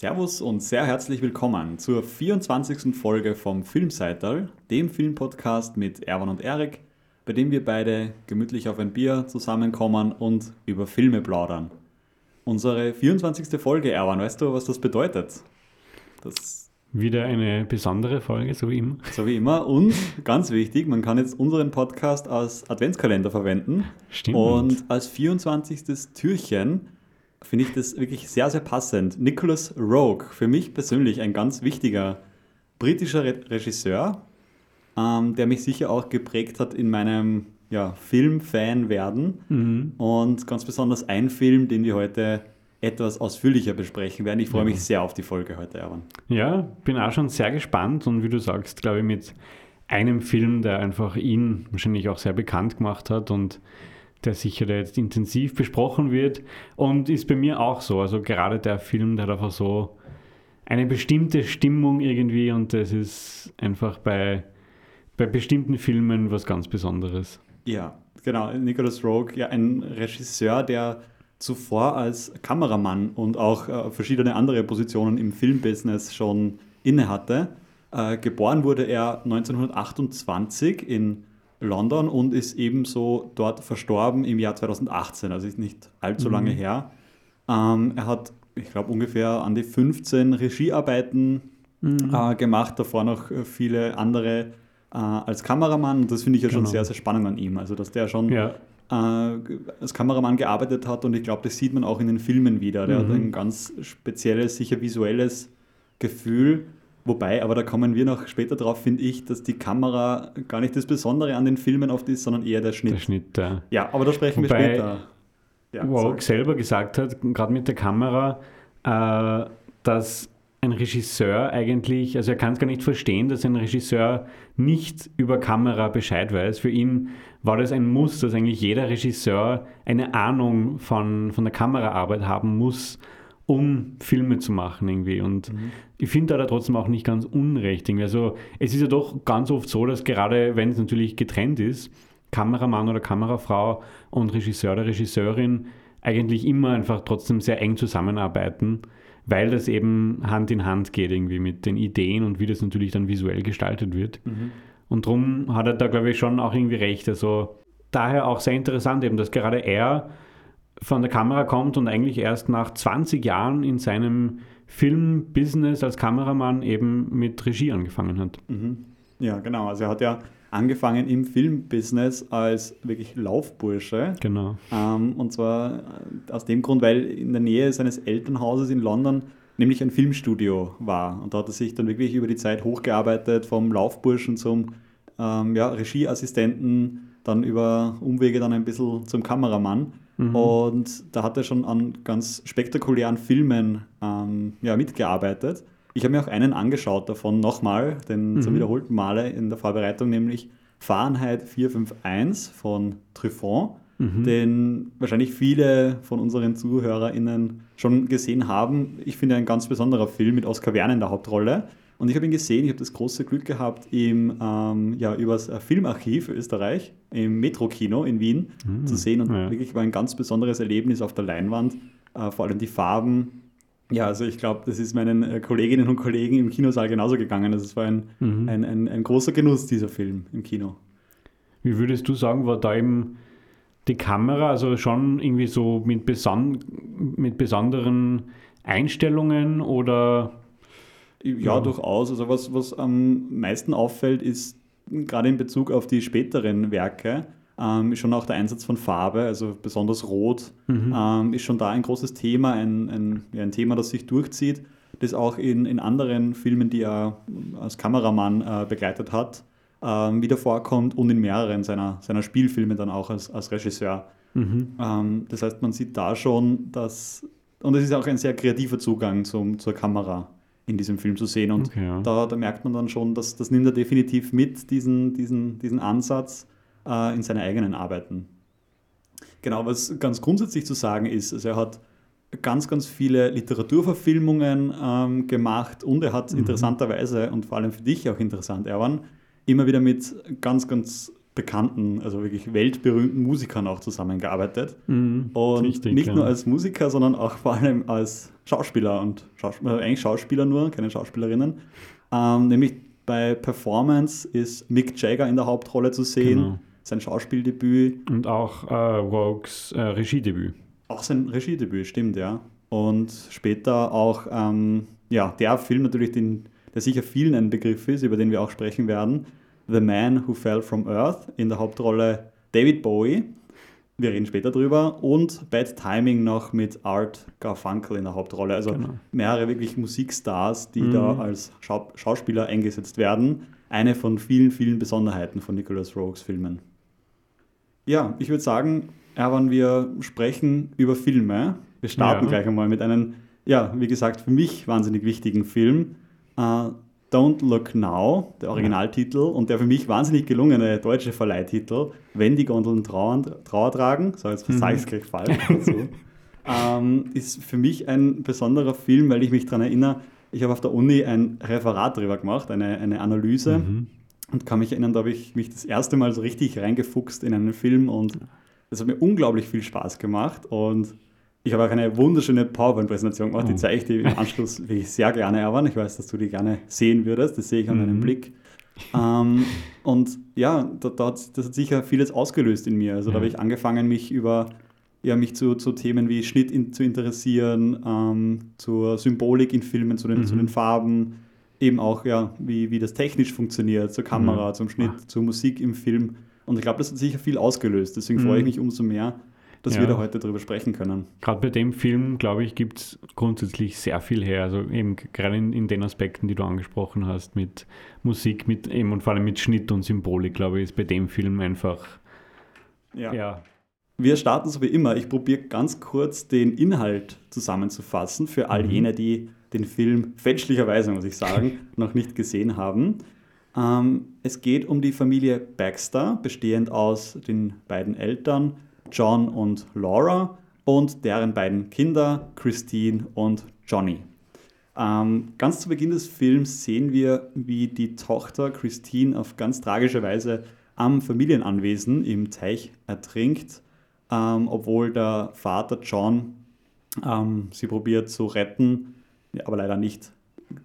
Servus und sehr herzlich willkommen zur 24. Folge vom Filmseital, dem Filmpodcast mit Erwan und Erik, bei dem wir beide gemütlich auf ein Bier zusammenkommen und über Filme plaudern. Unsere 24. Folge, Erwan, weißt du, was das bedeutet? Das wieder eine besondere Folge, so wie immer. So wie immer. Und ganz wichtig, man kann jetzt unseren Podcast als Adventskalender verwenden. Stimmt. Und als 24. Türchen finde ich das wirklich sehr, sehr passend. Nicholas Rogue, für mich persönlich ein ganz wichtiger britischer Re Regisseur, ähm, der mich sicher auch geprägt hat in meinem ja, Filmfan werden. Mhm. Und ganz besonders ein Film, den wir heute etwas ausführlicher besprechen werden. Ich freue mich sehr auf die Folge heute, Erwan. Ja, bin auch schon sehr gespannt und wie du sagst, glaube ich, mit einem Film, der einfach ihn wahrscheinlich auch sehr bekannt gemacht hat und der sicher jetzt intensiv besprochen wird und ist bei mir auch so. Also gerade der Film, der hat einfach so eine bestimmte Stimmung irgendwie und das ist einfach bei, bei bestimmten Filmen was ganz Besonderes. Ja, genau. Nicholas Rogue, ja, ein Regisseur, der zuvor als Kameramann und auch äh, verschiedene andere Positionen im Filmbusiness schon innehatte. Äh, geboren wurde er 1928 in London und ist ebenso dort verstorben im Jahr 2018, also ist nicht allzu mhm. lange her. Ähm, er hat, ich glaube, ungefähr an die 15 Regiearbeiten mhm. äh, gemacht, davor noch viele andere äh, als Kameramann. Und das finde ich ja genau. schon sehr, sehr spannend an ihm. Also, dass der schon ja äh, als Kameramann gearbeitet hat und ich glaube, das sieht man auch in den Filmen wieder. Der mhm. hat ein ganz spezielles, sicher visuelles Gefühl. Wobei, aber da kommen wir noch später drauf, finde ich, dass die Kamera gar nicht das Besondere an den Filmen oft ist, sondern eher der Schnitt. Der Schnitt, ja. Ja, aber da sprechen Wobei, wir später. Ja, Walk selber gesagt hat, gerade mit der Kamera, äh, dass ein Regisseur eigentlich, also er kann es gar nicht verstehen, dass ein Regisseur nicht über Kamera Bescheid weiß. Für ihn war das ein Muss, dass eigentlich jeder Regisseur eine Ahnung von, von der Kameraarbeit haben muss, um Filme zu machen irgendwie. Und mhm. ich finde da trotzdem auch nicht ganz unrecht. Irgendwie. Also es ist ja doch ganz oft so, dass gerade wenn es natürlich getrennt ist, Kameramann oder Kamerafrau und Regisseur oder Regisseurin eigentlich immer einfach trotzdem sehr eng zusammenarbeiten weil das eben Hand in Hand geht irgendwie mit den Ideen und wie das natürlich dann visuell gestaltet wird. Mhm. Und darum hat er da, glaube ich, schon auch irgendwie recht. Also daher auch sehr interessant eben, dass gerade er von der Kamera kommt und eigentlich erst nach 20 Jahren in seinem Filmbusiness als Kameramann eben mit Regie angefangen hat. Mhm. Ja, genau. Also er hat ja angefangen im Filmbusiness als wirklich Laufbursche. Genau. Ähm, und zwar aus dem Grund, weil in der Nähe seines Elternhauses in London nämlich ein Filmstudio war. Und da hat er sich dann wirklich über die Zeit hochgearbeitet, vom Laufburschen zum ähm, ja, Regieassistenten, dann über Umwege dann ein bisschen zum Kameramann. Mhm. Und da hat er schon an ganz spektakulären Filmen ähm, ja, mitgearbeitet. Ich habe mir auch einen angeschaut davon nochmal, den mhm. zum wiederholten Male in der Vorbereitung, nämlich Fahrenheit 451 von Truffaut, mhm. den wahrscheinlich viele von unseren ZuhörerInnen schon gesehen haben. Ich finde ein ganz besonderer Film mit Oskar Werner in der Hauptrolle. Und ich habe ihn gesehen, ich habe das große Glück gehabt, im, ähm, ja, übers Filmarchiv Österreich, im Metro-Kino in Wien mhm. zu sehen. Und ja. wirklich war ein ganz besonderes Erlebnis auf der Leinwand. Äh, vor allem die Farben, ja, also ich glaube, das ist meinen äh, Kolleginnen und Kollegen im Kinosaal genauso gegangen. Also es war ein, mhm. ein, ein, ein, großer Genuss, dieser Film im Kino. Wie würdest du sagen, war da eben die Kamera, also schon irgendwie so mit, beson mit besonderen Einstellungen oder? Ja, ja, durchaus. Also was, was am meisten auffällt, ist gerade in Bezug auf die späteren Werke, ähm, ist schon auch der Einsatz von Farbe, also besonders Rot, mhm. ähm, ist schon da ein großes Thema, ein, ein, ja, ein Thema, das sich durchzieht, das auch in, in anderen Filmen, die er als Kameramann äh, begleitet hat, ähm, wieder vorkommt und in mehreren seiner, seiner Spielfilme dann auch als, als Regisseur. Mhm. Ähm, das heißt, man sieht da schon, dass, und es ist auch ein sehr kreativer Zugang zum, zur Kamera in diesem Film zu sehen. Und okay, ja. da, da merkt man dann schon, dass das nimmt er definitiv mit, diesen, diesen, diesen Ansatz äh, in seine eigenen Arbeiten. Genau, was ganz grundsätzlich zu sagen ist, also er hat ganz, ganz viele Literaturverfilmungen ähm, gemacht und er hat mhm. interessanterweise und vor allem für dich auch interessant, Erwan, immer wieder mit ganz, ganz bekannten, also wirklich weltberühmten Musikern auch zusammengearbeitet. Mhm, Und richtig, nicht ja. nur als Musiker, sondern auch vor allem als Schauspieler und Schauspieler, eigentlich Schauspieler nur, keine Schauspielerinnen. Ähm, nämlich bei Performance ist Mick Jagger in der Hauptrolle zu sehen, Genau. sein Schauspieldebüt, Und auch äh, Rogues äh, Regiedebüt. auch sein Regiedebüt, stimmt, ja. Und später auch, ähm, ja, der Film natürlich, den, der sicher vielen ein Begriff ist, über den wir auch sprechen werden, The Man Who Fell from Earth, in der Hauptrolle David Bowie. Wir reden später drüber. Und Bad Timing noch mit Art Garfunkel in der Hauptrolle. Also Genau. mehrere wirklich Musikstars, die Mhm. da als Schau Schauspieler eingesetzt werden. Eine von vielen, vielen Besonderheiten von Nicholas Rogues Filmen. Ja, ich würde sagen, Erwan, wir sprechen über Filme. Wir starten Ja. gleich einmal mit einem, ja, wie gesagt, für mich wahnsinnig wichtigen Film. Äh, Don't Look Now, der Originaltitel, und der für mich wahnsinnig gelungene deutsche Verleihtitel, Wenn die Gondeln Trauer, Trauer tragen, so jetzt sage ich es gleich falsch dazu, ähm, ist für mich ein besonderer Film, weil ich mich daran erinnere, ich habe auf der Uni ein Referat darüber gemacht, eine, eine Analyse Mhm. und kann mich erinnern, da habe ich mich das erste Mal so richtig reingefuchst in einen Film und es hat mir unglaublich viel Spaß gemacht und ich habe auch eine wunderschöne PowerPoint-Präsentation gemacht, die Oh. zeige ich dir im Anschluss wirklich sehr gerne, Erwan. Ich weiß, dass du die gerne sehen würdest, das sehe ich an deinem Mhm. Blick. Ähm, und ja, da, da hat, das hat sicher vieles ausgelöst in mir. Also da habe Ja. ich angefangen, mich über ja, mich zu, zu Themen wie Schnitt in, zu interessieren, ähm, zur Symbolik in Filmen, zu den, Mhm. zu den Farben, eben auch, ja, wie, wie das technisch funktioniert, zur Kamera, Mhm. zum Schnitt, Ah. zur Musik im Film. Und ich glaube, das hat sicher viel ausgelöst. Deswegen freue ich Mhm. mich umso mehr, dass Ja. wir da heute darüber sprechen können. Gerade bei dem Film, glaube ich, gibt es grundsätzlich sehr viel her. Also eben gerade in, in den Aspekten, die du angesprochen hast, mit Musik, mit eben und vor allem mit Schnitt und Symbolik, glaube ich, ist bei dem Film einfach, Ja. ja, Wir starten so wie immer. Ich probiere ganz kurz den Inhalt zusammenzufassen für all Mhm. jene, die den Film fälschlicherweise, muss ich sagen, noch nicht gesehen haben. Ähm, es geht um die Familie Baxter, bestehend aus den beiden Eltern John und Laura und deren beiden Kinder Christine und Johnny. Ähm, ganz zu Beginn des Films sehen wir, wie die Tochter Christine auf ganz tragische Weise am Familienanwesen im Teich ertrinkt, ähm, obwohl der Vater John ähm, sie probiert zu retten, aber leider nicht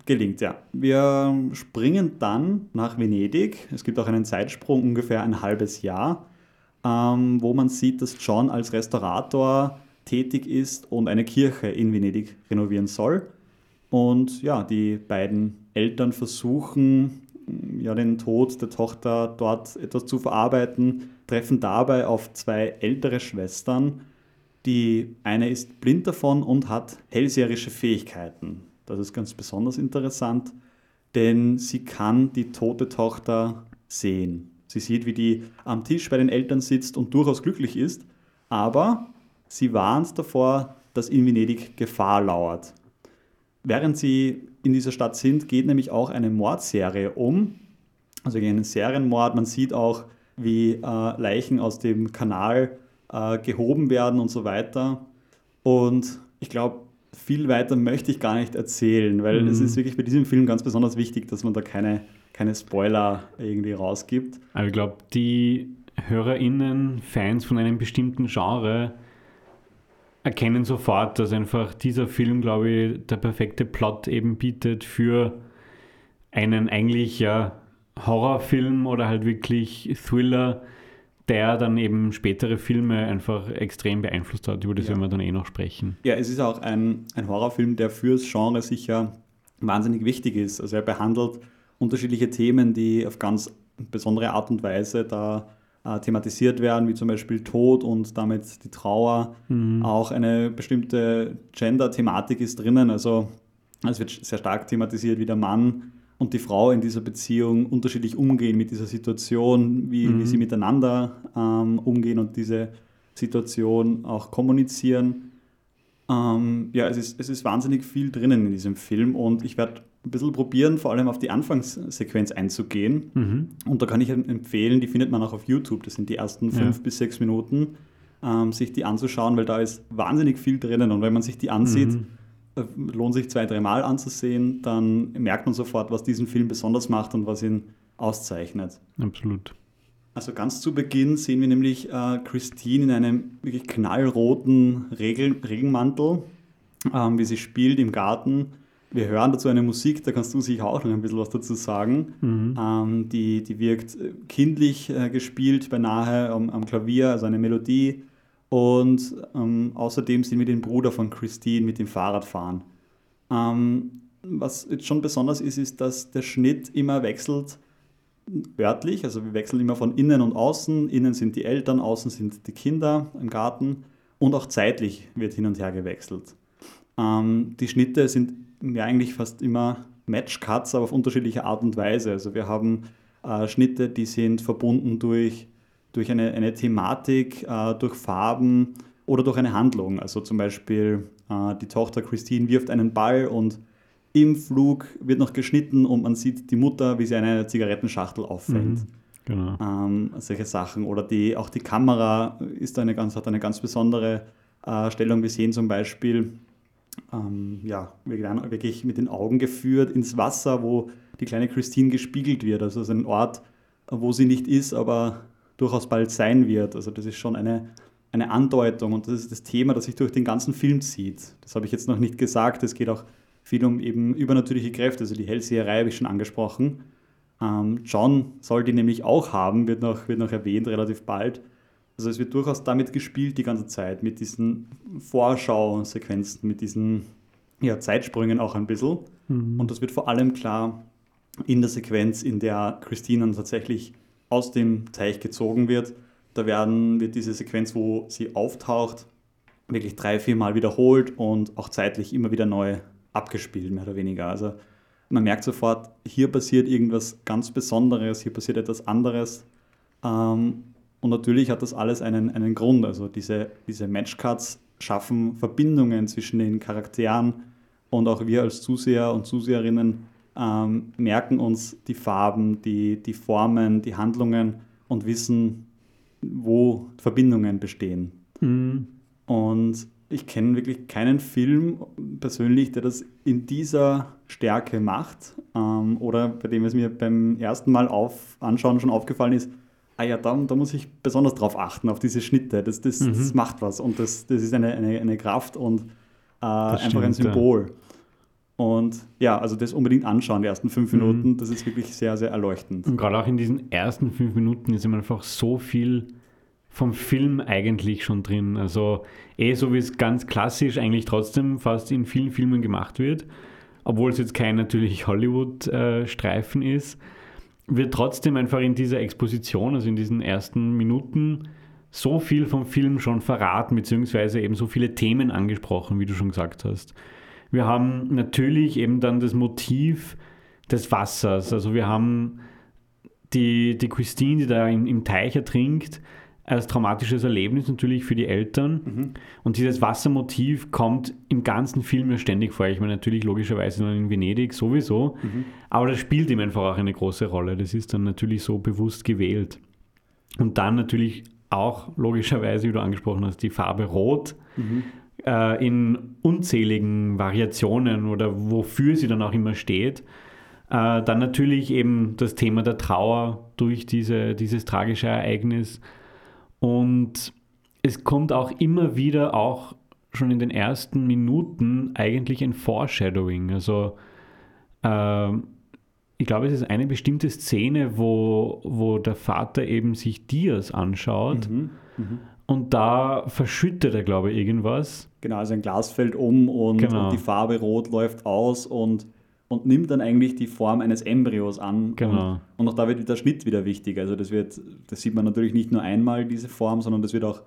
gelingt. Ja. Wir springen dann nach Venedig. Es gibt auch einen Zeitsprung, ungefähr ein halbes Jahr, ähm, wo man sieht, dass John als Restaurator tätig ist und eine Kirche in Venedig renovieren soll. Und ja, die beiden Eltern versuchen, ja, den Tod der Tochter dort etwas zu verarbeiten, treffen dabei auf zwei ältere Schwestern. Die eine ist blind davon und hat hellseherische Fähigkeiten. Das ist ganz besonders interessant, denn sie kann die tote Tochter sehen. Sie sieht, wie die am Tisch bei den Eltern sitzt und durchaus glücklich ist, aber sie warnt davor, dass in Venedig Gefahr lauert. Während sie in dieser Stadt sind, geht nämlich auch eine Mordserie um, also gegen einen Serienmord. Man sieht auch, wie äh, Leichen aus dem Kanal äh, gehoben werden und so weiter. Und ich glaube, viel weiter möchte ich gar nicht erzählen, weil Mhm. es ist wirklich bei diesem Film ganz besonders wichtig, dass man da keine, keine Spoiler irgendwie rausgibt. aber ich glaube, die HörerInnen, Fans von einem bestimmten Genre, erkennen sofort, dass einfach dieser Film, glaube ich, der perfekte Plot eben bietet für einen eigentlich ja Horrorfilm oder halt wirklich Thriller, der dann eben spätere Filme einfach extrem beeinflusst hat. Über das Ja. werden wir dann eh noch sprechen. Ja, es ist auch ein, ein Horrorfilm, der fürs Genre sicher wahnsinnig wichtig ist. Also er behandelt unterschiedliche Themen, die auf ganz besondere Art und Weise da äh, thematisiert werden, wie zum Beispiel Tod und damit die Trauer. Auch eine bestimmte Gender-Thematik ist drinnen. Also es wird sehr stark thematisiert, wie der Mann und die Frau in dieser Beziehung unterschiedlich umgehen mit dieser Situation, wie, Mhm. wie sie miteinander ähm, umgehen und diese Situation auch kommunizieren. Ähm, ja, es ist, es ist wahnsinnig viel drinnen in diesem Film und ich werde ein bisschen probieren, vor allem auf die Anfangssequenz einzugehen. Mhm. Und da kann ich empfehlen, die findet man auch auf YouTube. Das sind die ersten fünf Ja. bis sechs Minuten, ähm, sich die anzuschauen, weil da ist wahnsinnig viel drinnen. Und wenn man sich die ansieht, Mhm. äh, lohnt sich zwei, dreimal anzusehen, dann merkt man sofort, was diesen Film besonders macht und was ihn auszeichnet. Absolut. Also ganz zu Beginn sehen wir nämlich äh, Christine in einem wirklich knallroten Regel Regenmantel, ähm, wie sie spielt im Garten. Wir hören dazu eine Musik, da kannst du sicher auch noch ein bisschen was dazu sagen. Mhm. Ähm, die, die wirkt äh, kindlich äh, gespielt, beinahe am, am, Klavier, also eine Melodie. Und ähm, außerdem sehen wir den Bruder von Christine mit dem Fahrrad fahren. Ähm, was jetzt schon besonders ist, ist, dass der Schnitt immer wechselt örtlich, also wir wechseln immer von innen und außen. Innen sind die Eltern, außen sind die Kinder im Garten und auch zeitlich wird hin und her gewechselt. Ähm, die Schnitte sind ja eigentlich fast immer Matchcuts, aber auf unterschiedliche Art und Weise. Also wir haben äh, Schnitte, die sind verbunden durch, durch eine, eine Thematik, äh, durch Farben oder durch eine Handlung. Also zum Beispiel äh, die Tochter Christine wirft einen Ball und im Flug wird noch geschnitten und man sieht die Mutter, wie sie eine Zigarettenschachtel auffängt. Mhm, genau. Ähm, solche Sachen. Oder die, auch die Kamera ist eine ganz, hat eine ganz besondere äh, Stellung. Wir sehen zum Beispiel, ähm, ja, wirklich mit den Augen geführt ins Wasser, wo die kleine Christine gespiegelt wird. Also ist ein Ort, wo sie nicht ist, aber durchaus bald sein wird. Also das ist schon eine, eine Andeutung und das ist das Thema, das sich durch den ganzen Film zieht. Das habe ich jetzt noch nicht gesagt. Es geht auch viel um eben übernatürliche Kräfte, also die Hellseherei habe ich schon angesprochen. Ähm, John soll die nämlich auch haben, wird noch, wird noch erwähnt, relativ bald. Also es wird durchaus damit gespielt die ganze Zeit, mit diesen Vorschau-Sequenzen, mit diesen ja, Zeitsprüngen auch ein bisschen. Mhm. Und das wird vor allem klar in der Sequenz, in der Christine tatsächlich aus dem Teich gezogen wird. Da werden, wird diese Sequenz, wo sie auftaucht, wirklich drei, vier Mal wiederholt und auch zeitlich immer wieder neu abgespielt, mehr oder weniger. Also man merkt sofort, hier passiert irgendwas ganz Besonderes, hier passiert etwas anderes. Ähm, und natürlich hat das alles einen, einen Grund. Also diese, diese Matchcards schaffen Verbindungen zwischen den Charakteren und auch wir als Zuseher und Zuseherinnen ähm, merken uns die Farben, die, die Formen, die Handlungen und wissen, wo Verbindungen bestehen. Mhm. Und ich kenne wirklich keinen Film persönlich, der das in dieser Stärke macht ähm, oder bei dem es mir beim ersten Mal auf, anschauen schon aufgefallen ist, ah ja, da, da muss ich besonders drauf achten, auf diese Schnitte. Das, das, mhm. das macht was und das, das ist eine, eine, eine Kraft und äh, einfach stimmt, ein Symbol. Ja. Und ja, also das unbedingt anschauen, die ersten fünf mhm. Minuten, mhm. das ist wirklich sehr, sehr erleuchtend. Und gerade auch in diesen ersten fünf Minuten ist immer einfach so viel vom Film eigentlich schon drin. Also eh so wie es ganz klassisch eigentlich trotzdem fast in vielen Filmen gemacht wird, obwohl es jetzt kein natürlich Hollywood-Streifen äh, ist, wird trotzdem einfach in dieser Exposition, also in diesen ersten Minuten, so viel vom Film schon verraten, beziehungsweise eben so viele Themen angesprochen, wie du schon gesagt hast. Wir haben natürlich eben dann das Motiv des Wassers. Also wir haben die, die Christine, die da im, im Teich ertrinkt, als traumatisches Erlebnis natürlich für die Eltern. Mhm. Und dieses Wassermotiv kommt im ganzen Film ja ständig vor. Ich meine, natürlich logischerweise noch in Venedig sowieso, mhm. aber das spielt ihm einfach auch eine große Rolle. Das ist dann natürlich so bewusst gewählt. Und dann natürlich auch logischerweise, wie du angesprochen hast, die Farbe Rot. Mhm. Äh, in unzähligen Variationen oder wofür sie dann auch immer steht. Äh, dann natürlich eben das Thema der Trauer durch diese, dieses tragische Ereignis und es kommt auch immer wieder, auch schon in den ersten Minuten, eigentlich ein Foreshadowing. Also äh, ich glaube, es ist eine bestimmte Szene, wo, wo der Vater eben sich Dias anschaut. Mhm, mh. Und da verschüttet er, glaube ich, irgendwas. Genau, also ein Glas fällt um und, genau. und die Farbe rot läuft aus und und nimmt dann eigentlich die Form eines Embryos an. Genau. Und, und auch da wird der Schnitt wieder wichtig. Also das wird, das sieht man natürlich nicht nur einmal, diese Form, sondern das wird auch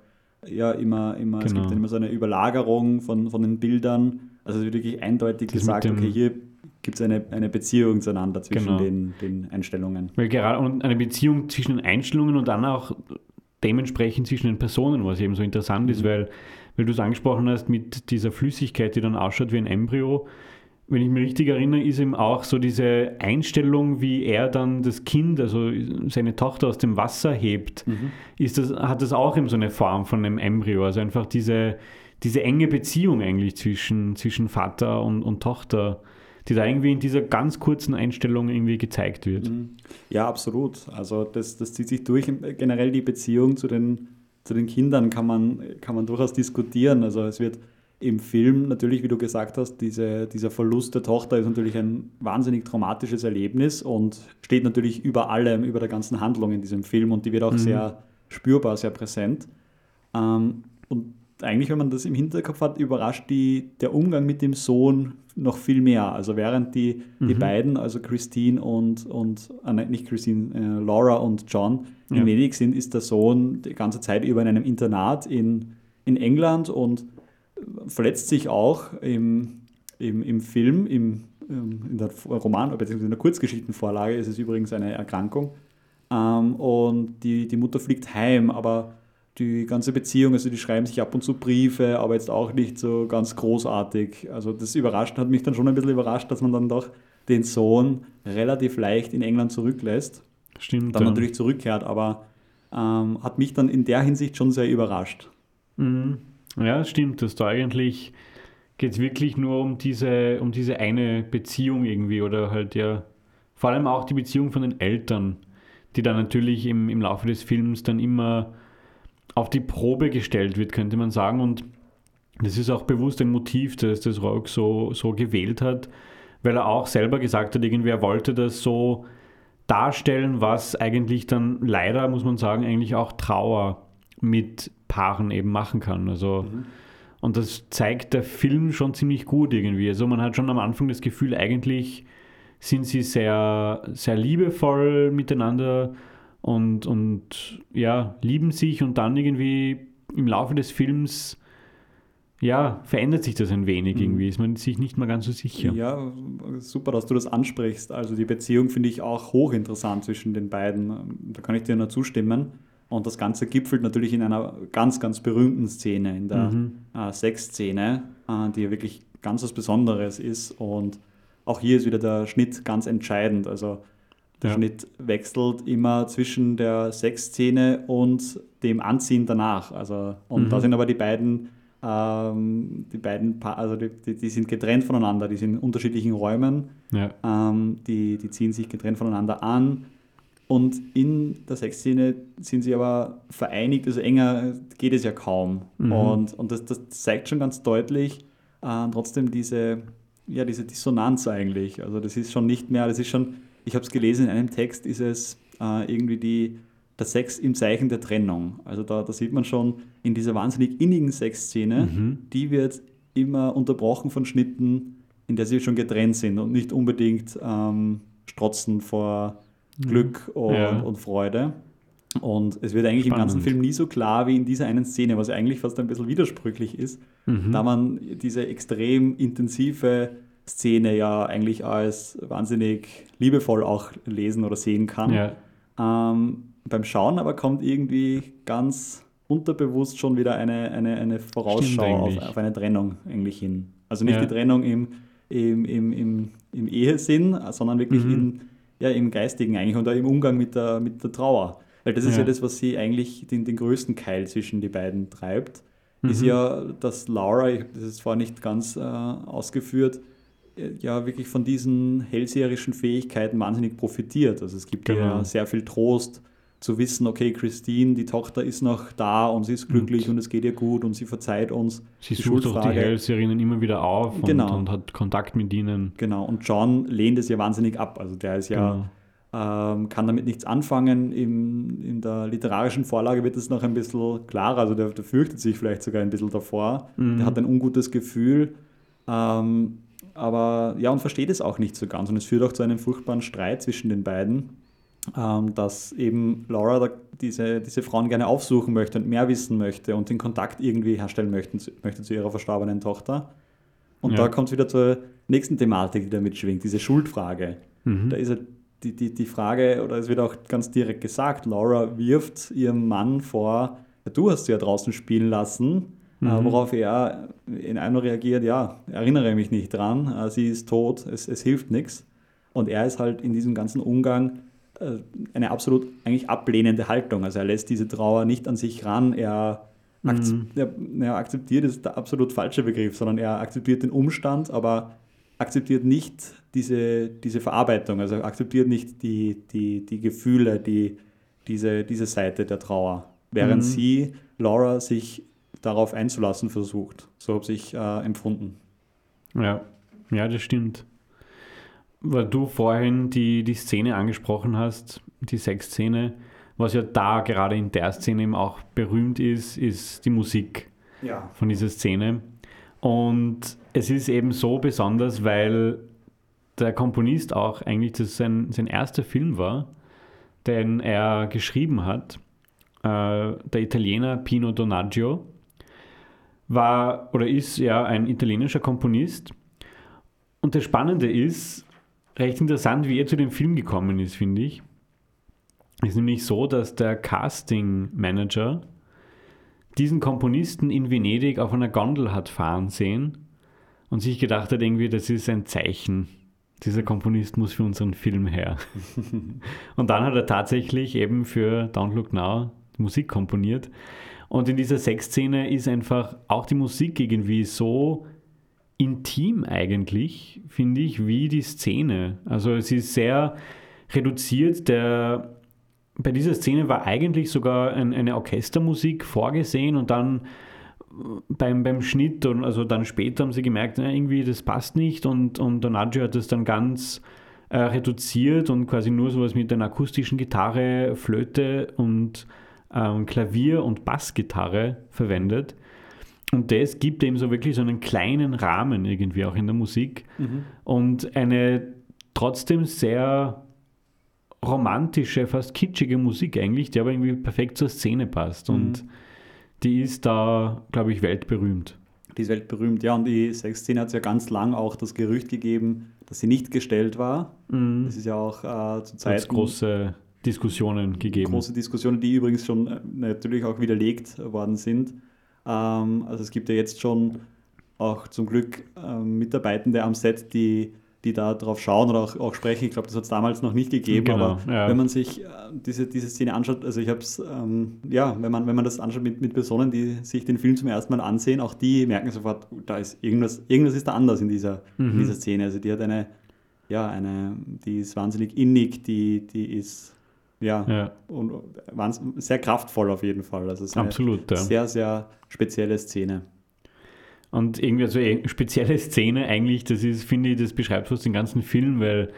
ja immer, immer, genau. es gibt genau. dann immer so eine Überlagerung von, von den Bildern. Also es wird wirklich eindeutig das gesagt, okay, hier gibt es eine, eine Beziehung zueinander zwischen genau. den, den Einstellungen. Weil gerade und eine Beziehung zwischen den Einstellungen und dann auch dementsprechend zwischen den Personen, was eben so interessant mhm. ist, weil, weil du es angesprochen hast mit dieser Flüssigkeit, die dann ausschaut wie ein Embryo, wenn ich mich richtig erinnere, ist ihm auch so diese Einstellung, wie er dann das Kind, also seine Tochter aus dem Wasser hebt, mhm. ist das, hat das auch eben so eine Form von einem Embryo. Also einfach diese, diese enge Beziehung eigentlich zwischen, zwischen Vater und, und Tochter, die da irgendwie in dieser ganz kurzen Einstellung irgendwie gezeigt wird. Mhm. Ja, absolut. Also das, das zieht sich durch. Generell die Beziehung zu den, zu den Kindern kann man, kann man durchaus diskutieren. Also es wird im Film natürlich, wie du gesagt hast, diese, dieser Verlust der Tochter ist natürlich ein wahnsinnig traumatisches Erlebnis und steht natürlich über allem, über der ganzen Handlung in diesem Film und die wird auch mhm. sehr spürbar, sehr präsent. Ähm, und eigentlich, wenn man das im Hinterkopf hat, überrascht die, der Umgang mit dem Sohn noch viel mehr. Also während die, mhm. die beiden, also Christine und, und äh, nicht Christine, äh, Laura und John ja. in Venedig sind, ist der Sohn die ganze Zeit über in einem Internat in, in England und verletzt sich auch im, im, im Film, im, ähm, in der Roman- bzw. in der Kurzgeschichtenvorlage ist es übrigens eine Erkrankung. Ähm, und die, die Mutter fliegt heim, aber die ganze Beziehung, also die schreiben sich ab und zu Briefe, aber jetzt auch nicht so ganz großartig. Also das überrascht, hat mich dann schon ein bisschen überrascht, dass man dann doch den Sohn relativ leicht in England zurücklässt. Stimmt. Dann ja. natürlich zurückkehrt, aber ähm, hat mich dann in der Hinsicht schon sehr überrascht. Mhm. Ja, stimmt, dass da eigentlich geht es wirklich nur um diese, um diese eine Beziehung irgendwie oder halt ja, vor allem auch die Beziehung von den Eltern, die dann natürlich im, im Laufe des Films dann immer auf die Probe gestellt wird, könnte man sagen. Und das ist auch bewusst ein Motiv, das das Rogue so, so gewählt hat, weil er auch selber gesagt hat, irgendwie er wollte das so darstellen, was eigentlich dann leider, muss man sagen, eigentlich auch Trauer mit Paaren eben machen kann. Also, mhm. Und das zeigt der Film schon ziemlich gut irgendwie. Also man hat schon am Anfang das Gefühl, eigentlich sind sie sehr, sehr liebevoll miteinander und, und ja, lieben sich und dann irgendwie im Laufe des Films ja, verändert sich das ein wenig mhm. irgendwie, ist man sich nicht mal ganz so sicher. Ja, super, dass du das ansprichst. Also die Beziehung finde ich auch hochinteressant zwischen den beiden. Da kann ich dir nur zustimmen. Und das Ganze gipfelt natürlich in einer ganz, ganz berühmten Szene, in der mhm. äh, Sexszene, äh, die wirklich ganz was Besonderes ist. Und auch hier ist wieder der Schnitt ganz entscheidend. Also der ja. Schnitt wechselt immer zwischen der Sexszene und dem Anziehen danach. Also, und mhm. da sind aber die beiden, ähm, die beiden pa also die, die, die, sind getrennt voneinander, die sind in unterschiedlichen Räumen, ja. ähm, die, die ziehen sich getrennt voneinander an und in der Sexszene sind sie aber vereinigt, also enger geht es ja kaum. Mhm. Und, und das, das zeigt schon ganz deutlich äh, trotzdem diese, ja, diese Dissonanz eigentlich. Also das ist schon nicht mehr, das ist schon, ich habe es gelesen in einem Text, ist es äh, irgendwie die, der Sex im Zeichen der Trennung. Also da, da sieht man schon in dieser wahnsinnig innigen Sexszene, mhm. die wird immer unterbrochen von Schnitten, in der sie schon getrennt sind und nicht unbedingt ähm, strotzen vor Glück und, ja. und Freude. Und es wird eigentlich Spannend. im ganzen Film nie so klar wie in dieser einen Szene, was eigentlich fast ein bisschen widersprüchlich ist, mhm. da man diese extrem intensive Szene ja eigentlich als wahnsinnig liebevoll auch lesen oder sehen kann. Ja. Ähm, beim Schauen aber kommt irgendwie ganz unterbewusst schon wieder eine, eine, eine Vorausschau auf, auf, eine Trennung eigentlich hin. Also nicht ja. die Trennung im, im, im, im, im Ehesinn, sondern wirklich mhm. in ja, im Geistigen eigentlich und auch im Umgang mit der, mit der Trauer. Weil das ist ja, ja das, was sie eigentlich den, den größten Keil zwischen die beiden treibt. Mhm. Ist ja, dass Laura, das ist zwar nicht ganz äh, ausgeführt, äh, ja wirklich von diesen hellseherischen Fähigkeiten wahnsinnig profitiert. Also es gibt genau. ja sehr viel Trost zu wissen, okay, Christine, die Tochter ist noch da und sie ist glücklich und, und es geht ihr gut und sie verzeiht uns. Sie sucht auch die Hellserinnen immer wieder auf genau. und, und, hat Kontakt mit ihnen. Genau, und John lehnt es ja wahnsinnig ab. Also der ist ja, genau. ähm, kann damit nichts anfangen. Im, in der literarischen Vorlage wird es noch ein bisschen klarer. Also der, der fürchtet sich vielleicht sogar ein bisschen davor. Mhm. Der hat ein ungutes Gefühl. Ähm, aber ja, und versteht es auch nicht so ganz. Und es führt auch zu einem furchtbaren Streit zwischen den beiden ähm, dass eben Laura diese, diese Frauen gerne aufsuchen möchte und mehr wissen möchte und den Kontakt irgendwie herstellen möchte, möchte zu ihrer verstorbenen Tochter. Und ja. da kommt es wieder zur nächsten Thematik, die da mitschwingt, diese Schuldfrage. Mhm. Da ist halt die, die, die Frage, oder es wird auch ganz direkt gesagt, Laura wirft ihrem Mann vor, du hast sie ja draußen spielen lassen, äh, mhm. worauf er in einer reagiert, ja, erinnere mich nicht dran, äh, sie ist tot, es, es hilft nichts. Und er ist halt in diesem ganzen Umgang äh, eine absolut eigentlich ablehnende Haltung. Also er lässt diese Trauer nicht an sich ran, er, mhm. er, er akzeptiert, ist der absolut falsche Begriff, sondern er akzeptiert den Umstand, aber akzeptiert nicht diese, diese Verarbeitung, also akzeptiert nicht die, die, die Gefühle, die, diese, diese Seite der Trauer, während mhm. sie, Laura, sich darauf einzulassen versucht. So habe ich äh, empfunden. Ja, ja, das stimmt. Weil du vorhin die, die Szene angesprochen hast, die Sexszene, was ja da gerade in der Szene eben auch berühmt ist, ist die Musik ja. von dieser Szene. Und es ist eben so besonders, weil der Komponist auch eigentlich das sein, sein erster Film war, den er geschrieben hat. Äh, der Italiener Pino Donaggio war oder ist ja ein italienischer Komponist. Und das Spannende ist, recht interessant, wie er zu dem Film gekommen ist, finde ich. Es ist nämlich so, dass der Casting Manager diesen Komponisten in Venedig auf einer Gondel hat fahren sehen und sich gedacht hat, irgendwie, das ist ein Zeichen. Dieser Komponist muss für unseren Film her. und dann hat er tatsächlich eben für Don't Look Now Musik komponiert. Und in dieser Sexszene ist einfach auch die Musik irgendwie so intim eigentlich, finde ich, wie die Szene. Also es ist sehr reduziert. Der, bei dieser Szene war eigentlich sogar ein, eine Orchestermusik vorgesehen und dann beim, beim Schnitt und also dann später haben sie gemerkt, na, irgendwie das passt nicht und, und Donaggio hat das dann ganz äh, reduziert und quasi nur sowas mit einer akustischen Gitarre, Flöte und ähm, Klavier und Bassgitarre verwendet. Und das gibt eben so wirklich so einen kleinen Rahmen irgendwie auch in der Musik mhm. und eine trotzdem sehr romantische, fast kitschige Musik eigentlich, die aber irgendwie perfekt zur Szene passt. Mhm. Und die ist da, glaube ich, weltberühmt. Die ist weltberühmt, ja. Und die Sexszene hat es ja ganz lang auch das Gerücht gegeben, dass sie nicht gestellt war. Mhm. Das ist ja auch äh, zu Zeiten... große Diskussionen gegeben. Große Diskussionen, die übrigens schon äh, natürlich auch widerlegt worden sind. Ähm, also es gibt ja jetzt schon auch zum Glück ähm, Mitarbeitende am Set, die die da drauf schauen oder auch, auch sprechen. Ich glaube, das hat es damals noch nicht gegeben, genau, aber ja. wenn man sich äh, diese, diese Szene anschaut, also ich habe es, ähm, ja, wenn man, wenn man das anschaut mit, mit Personen, die sich den Film zum ersten Mal ansehen, auch die merken sofort, da ist irgendwas, irgendwas ist da anders in dieser, mhm. in dieser Szene. Also die hat eine, ja, eine, die ist wahnsinnig innig, die, die ist ja, ja. Und, und sehr kraftvoll auf jeden Fall. Also eine Absolut, ja. sehr, sehr spezielle Szene. Und irgendwie so eine spezielle Szene eigentlich, das ist, finde ich, das beschreibt fast den ganzen Film, weil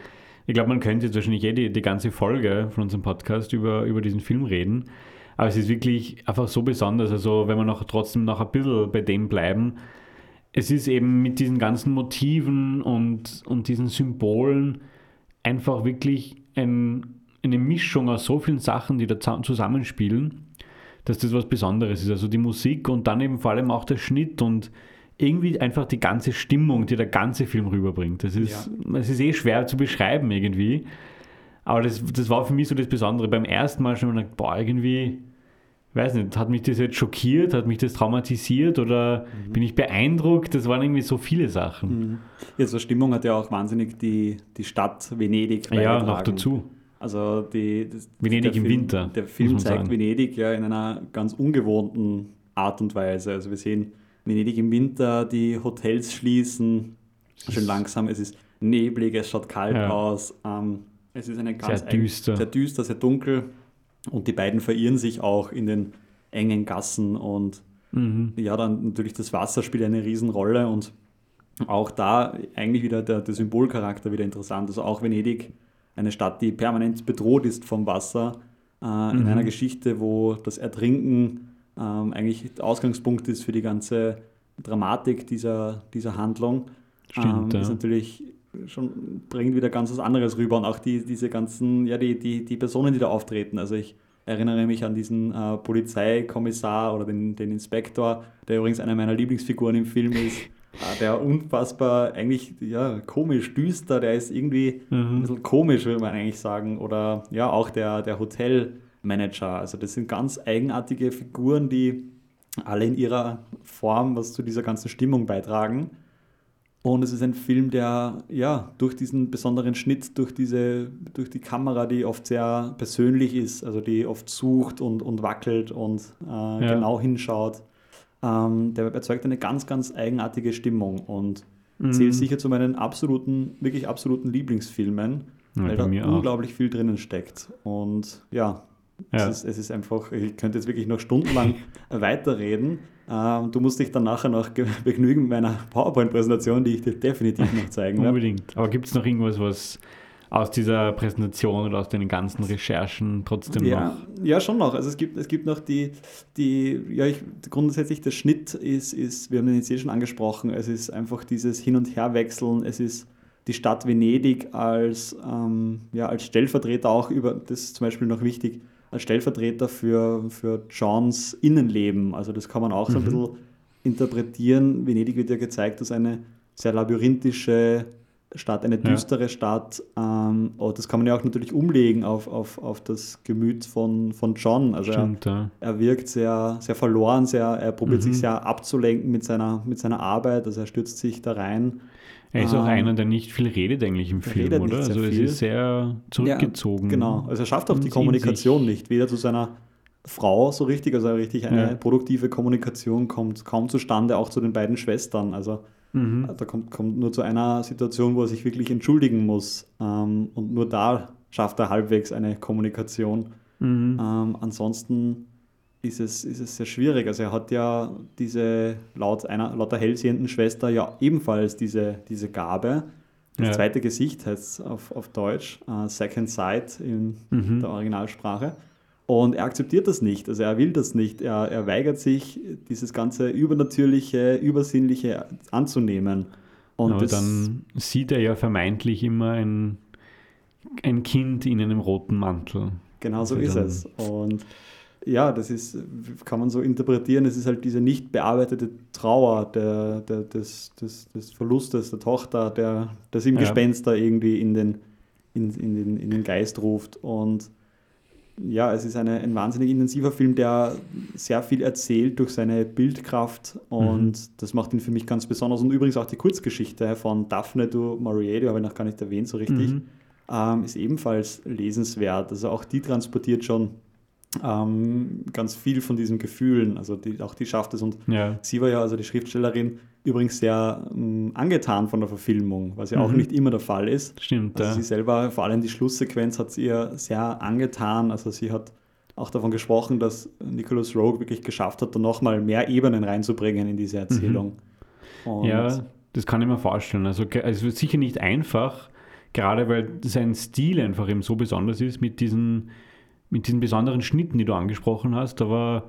ich glaube, man könnte jetzt wahrscheinlich eh die, die ganze Folge von unserem Podcast über, über diesen Film reden. Aber es ist wirklich einfach so besonders. Also, wenn wir noch trotzdem noch ein bisschen bei dem bleiben, es ist eben mit diesen ganzen Motiven und, und diesen Symbolen einfach wirklich ein, eine Mischung aus so vielen Sachen, die da zusammenspielen, dass das was Besonderes ist. Also die Musik und dann eben vor allem auch der Schnitt und irgendwie einfach die ganze Stimmung, die der ganze Film rüberbringt. Das ist, ja. das ist eh schwer zu beschreiben irgendwie. Aber das, das war für mich so das Besondere. Beim ersten Mal schon gedacht, boah, irgendwie, weiß nicht, hat mich das jetzt schockiert, hat mich das traumatisiert oder mhm. bin ich beeindruckt? Das waren irgendwie so viele Sachen. Mhm. Ja, so Stimmung hat ja auch wahnsinnig die, die Stadt Venedig Ja, noch dazu. Also die, das, Venedig im Film, Winter. Der Film zeigt sagen. Venedig ja in einer ganz ungewohnten Art und Weise. Also wir sehen Venedig im Winter, die Hotels schließen, schön langsam, es ist neblig, es schaut kalt ja. aus, ähm, es ist eine ganz sehr düster. sehr düster, sehr dunkel und die beiden verirren sich auch in den engen Gassen und mhm. ja, dann natürlich das Wasser spielt eine Riesenrolle und auch da eigentlich wieder der, der Symbolcharakter wieder interessant. Also auch Venedig, eine Stadt, die permanent bedroht ist vom Wasser, äh, in mhm. einer Geschichte, wo das Ertrinken ähm, eigentlich Ausgangspunkt ist für die ganze Dramatik dieser, dieser Handlung. Stimmt, ähm, ist natürlich schon, bringt wieder ganz was anderes rüber und auch die, diese ganzen, ja, die, die, die Personen, die da auftreten. Also ich erinnere mich an diesen äh, Polizeikommissar oder den, den Inspektor, der übrigens einer meiner Lieblingsfiguren im Film ist. Äh, der unfassbar eigentlich ja, komisch, düster, der ist irgendwie mhm. ein bisschen komisch, würde man eigentlich sagen. Oder ja, auch der, der Hotel, Manager. Also das sind ganz eigenartige Figuren, die alle in ihrer Form was zu dieser ganzen Stimmung beitragen. Und es ist ein Film, der ja durch diesen besonderen Schnitt, durch diese, durch die Kamera, die oft sehr persönlich ist, also die oft sucht und, und wackelt und äh, ja. genau hinschaut, ähm, der erzeugt eine ganz, ganz eigenartige Stimmung. Und mhm. zählt sicher zu meinen absoluten, wirklich absoluten Lieblingsfilmen, ja, weil da unglaublich auch. viel drinnen steckt. Und ja, ja. Es, ist, es ist einfach, ich könnte jetzt wirklich noch stundenlang weiterreden. Ähm, du musst dich dann nachher noch begnügen mit meiner PowerPoint-Präsentation, die ich dir definitiv noch zeigen werde. Unbedingt. Aber gibt es noch irgendwas, was aus dieser Präsentation oder aus den ganzen Recherchen trotzdem ja, noch? Ja, schon noch. Also es gibt, es gibt noch die, die ja, ich, grundsätzlich der Schnitt ist, ist, wir haben den jetzt eh schon angesprochen, es ist einfach dieses Hin- und Herwechseln, es ist die Stadt Venedig als, ähm, ja, als Stellvertreter auch über, das ist zum Beispiel noch wichtig, als Stellvertreter für, für Johns Innenleben. Also das kann man auch so ein mhm. bisschen interpretieren. Venedig wird ja gezeigt als eine sehr labyrinthische Stadt, eine düstere ja. Stadt. Ähm, oh, das kann man ja auch natürlich umlegen auf, auf, auf das Gemüt von, von John. Also Stimmt, er, ja. er wirkt sehr, sehr verloren, sehr, er probiert mhm. sich sehr abzulenken mit seiner, mit seiner Arbeit. Also er stürzt sich da rein. Er ist auch ähm, einer, der nicht viel redet eigentlich im Film, oder? Also es ist sehr zurückgezogen. Ja, genau, also er schafft auch die Kommunikation nicht, weder zu seiner Frau so richtig, also richtig eine produktive Kommunikation kommt kaum zustande, auch zu den beiden Schwestern. Also mhm. da kommt, kommt nur zu einer Situation, wo er sich wirklich entschuldigen muss. Ähm, und nur da schafft er halbwegs eine Kommunikation. Mhm. Ähm, ansonsten ist es, ist es sehr schwierig. Also er hat ja diese, laut einer laut der hellsehenden Schwester ja ebenfalls diese, diese Gabe. Das ja. zweite Gesicht heißt es auf, auf Deutsch, uh, Second Sight in mhm. der Originalsprache. Und er akzeptiert das nicht, also er will das nicht. Er, er weigert sich, dieses ganze Übernatürliche, Übersinnliche anzunehmen. Und Aber dann sieht er ja vermeintlich immer ein, ein Kind in einem roten Mantel. Genau so also ist es. Und ja, das ist, kann man so interpretieren, es ist halt diese nicht bearbeitete Trauer der, der, des, des, des Verlustes der Tochter, der, das im ja. Gespenster irgendwie in den, in, in, den, in den Geist ruft. Und ja, es ist eine, ein wahnsinnig intensiver Film, der sehr viel erzählt durch seine Bildkraft und mhm. das macht ihn für mich ganz besonders. Und übrigens auch die Kurzgeschichte von Daphne du Maurier, die habe ich noch gar nicht erwähnt so richtig, mhm. ähm, ist ebenfalls lesenswert. Also auch die transportiert schon ähm, ganz viel von diesen Gefühlen, also die, auch die schafft es. Und ja. sie war ja, also die Schriftstellerin, übrigens sehr ähm, angetan von der Verfilmung, was ja mhm. auch nicht immer der Fall ist. Stimmt. Also ja. sie selber, vor allem die Schlusssequenz, hat sie ihr sehr angetan. Also sie hat auch davon gesprochen, dass Nicholas Rogue wirklich geschafft hat, da nochmal mehr Ebenen reinzubringen in diese Erzählung. Mhm. ja, das kann ich mir vorstellen. Also, also es wird sicher nicht einfach, gerade weil sein Stil einfach eben so besonders ist mit diesen mit diesen besonderen Schnitten, die du angesprochen hast, aber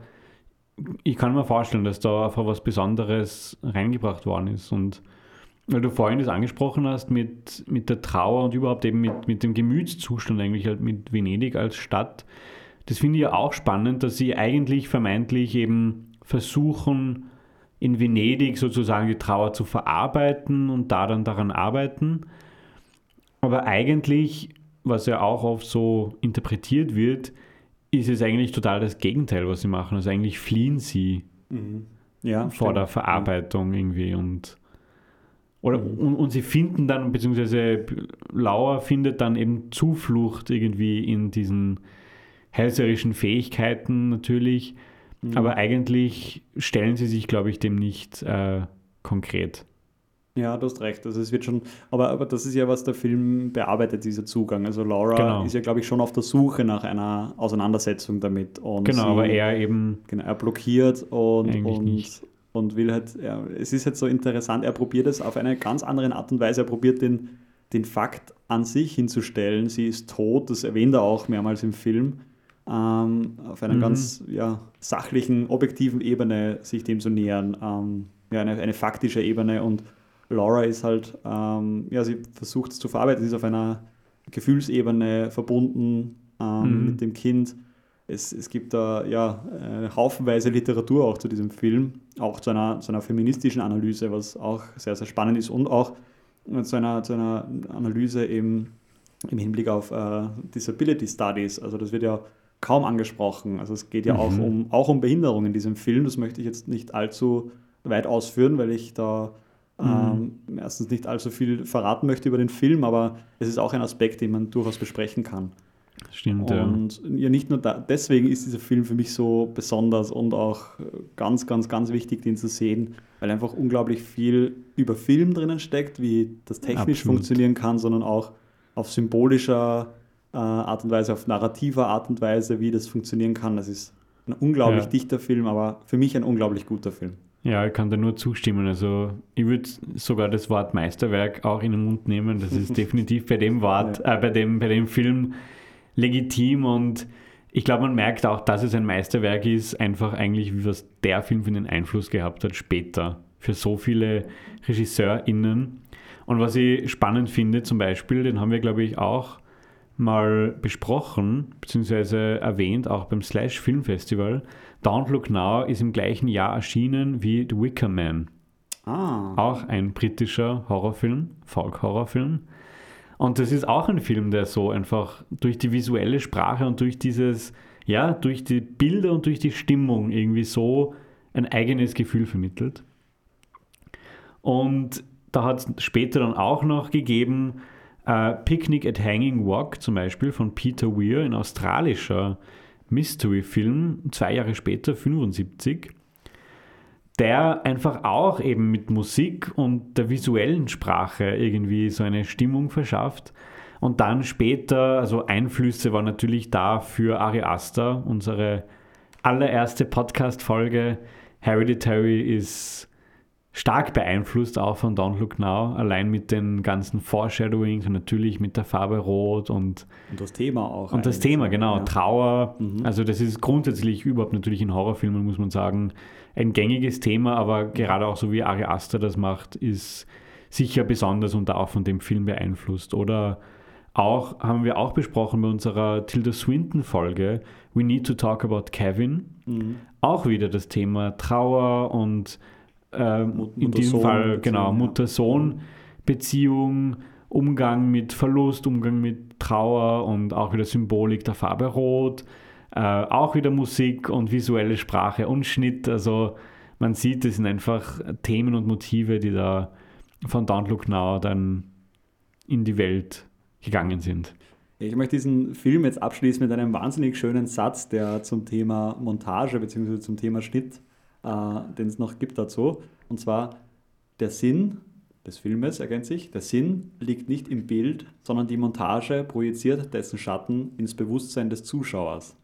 ich kann mir vorstellen, dass da einfach was Besonderes reingebracht worden ist. Und weil du vorhin das angesprochen hast mit, mit der Trauer und überhaupt eben mit, mit dem Gemütszustand eigentlich halt mit Venedig als Stadt, das finde ich ja auch spannend, dass sie eigentlich vermeintlich eben versuchen, in Venedig sozusagen die Trauer zu verarbeiten und da dann daran arbeiten. Aber eigentlich was ja auch oft so interpretiert wird, ist es eigentlich total das Gegenteil, was sie machen. Also eigentlich fliehen sie mhm. ja, vor stimmt. der Verarbeitung irgendwie und oder mhm. und, und, sie finden dann, beziehungsweise Lauer findet dann eben Zuflucht irgendwie in diesen hellserischen Fähigkeiten natürlich, mhm. aber eigentlich stellen sie sich, glaube ich, dem nicht äh, konkret. Ja, du hast recht. Also es wird schon, aber, aber das ist ja, was der Film bearbeitet, dieser Zugang. Also Laura genau. ist ja, glaube ich, schon auf der Suche nach einer Auseinandersetzung damit. Und genau, sie, aber er eben. Genau, er blockiert und, und, und will halt, ja, es ist jetzt so interessant, er probiert es auf eine ganz andere Art und Weise. Er probiert den, den Fakt an sich hinzustellen. Sie ist tot, das erwähnt er auch mehrmals im Film. Ähm, auf einer mhm. ganz ja, sachlichen, objektiven Ebene sich dem zu nähern. Ähm, ja, eine, eine faktische Ebene und Laura ist halt, ähm, ja, sie versucht es zu verarbeiten, sie ist auf einer Gefühlsebene verbunden ähm, mhm. mit dem Kind. Es, es gibt da ja eine haufenweise Literatur auch zu diesem Film, auch zu einer, zu einer feministischen Analyse, was auch sehr, sehr spannend ist und auch zu einer, zu einer Analyse im, im Hinblick auf äh, Disability Studies. Also das wird ja kaum angesprochen. Also es geht ja mhm. auch, um, auch um Behinderung in diesem Film. Das möchte ich jetzt nicht allzu weit ausführen, weil ich da Mhm. Ähm, erstens nicht allzu viel verraten möchte über den Film, aber es ist auch ein Aspekt, den man durchaus besprechen kann. Stimmt, ja. Und ja, nicht nur da, deswegen ist dieser Film für mich so besonders und auch ganz, ganz, ganz wichtig, den zu sehen, weil einfach unglaublich viel über Film drinnen steckt, wie das technisch Absolut. funktionieren kann, sondern auch auf symbolischer äh, Art und Weise, auf narrativer Art und Weise, wie das funktionieren kann. Das ist ein unglaublich Ja. dichter Film, aber für mich ein unglaublich guter Film. Ja, ich kann da nur zustimmen. Also ich würde sogar das Wort Meisterwerk auch in den Mund nehmen. Das ist definitiv bei dem Wort, äh, bei dem, bei dem Film legitim und ich glaube, man merkt auch, dass es ein Meisterwerk ist, einfach eigentlich, wie was der Film für einen Einfluss gehabt hat später für so viele RegisseurInnen. Und was ich spannend finde, zum Beispiel, den haben wir, glaube ich, auch mal besprochen, beziehungsweise erwähnt, auch beim Slash Film Festival. Don't Look Now ist im gleichen Jahr erschienen wie The Wicker Man. Ah, Auch ein britischer Horrorfilm, Folk-Horrorfilm. Und das ist auch ein Film, der so einfach durch die visuelle Sprache und durch dieses, ja, durch die Bilder und durch die Stimmung irgendwie so ein eigenes Gefühl vermittelt. Und da hat es später dann auch noch gegeben äh, Picnic at Hanging Walk zum Beispiel von Peter Weir, ein australischer Mystery-Film, zwei Jahre später, 75 der einfach auch eben mit Musik und der visuellen Sprache irgendwie so eine Stimmung verschafft. Und dann später, also Einflüsse waren natürlich da für Ari Aster, unsere allererste Podcast-Folge. Hereditary ist stark beeinflusst auch von Don't Look Now, allein mit den ganzen Foreshadowings und natürlich mit der Farbe Rot und und das Thema auch. und das. Thema, genau, Ja. Trauer. Also das ist grundsätzlich überhaupt natürlich in Horrorfilmen, muss man sagen, ein gängiges Thema, aber gerade auch so wie Ari Aster das macht, ist sicher besonders und auch von dem Film beeinflusst. Oder auch, haben wir auch besprochen bei unserer Tilda Swinton-Folge, We Need to Talk About Kevin, Mhm. auch wieder das Thema Trauer und äh, in diesem Fall genau Mutter-Sohn-Beziehung, Umgang mit Verlust, Umgang mit Trauer und auch wieder Symbolik der Farbe Rot, äh, auch wieder Musik und visuelle Sprache und Schnitt. Also man sieht, es sind einfach Themen und Motive, die da von Don't Look Now dann in die Welt gegangen sind. Ich möchte diesen Film jetzt abschließen mit einem wahnsinnig schönen Satz, der zum Thema Montage bzw. zum Thema Schnitt, äh, den es noch gibt dazu. Und zwar, der Sinn des Filmes ergänzt sich, der Sinn liegt nicht im Bild, sondern die Montage projiziert dessen Schatten ins Bewusstsein des Zuschauers.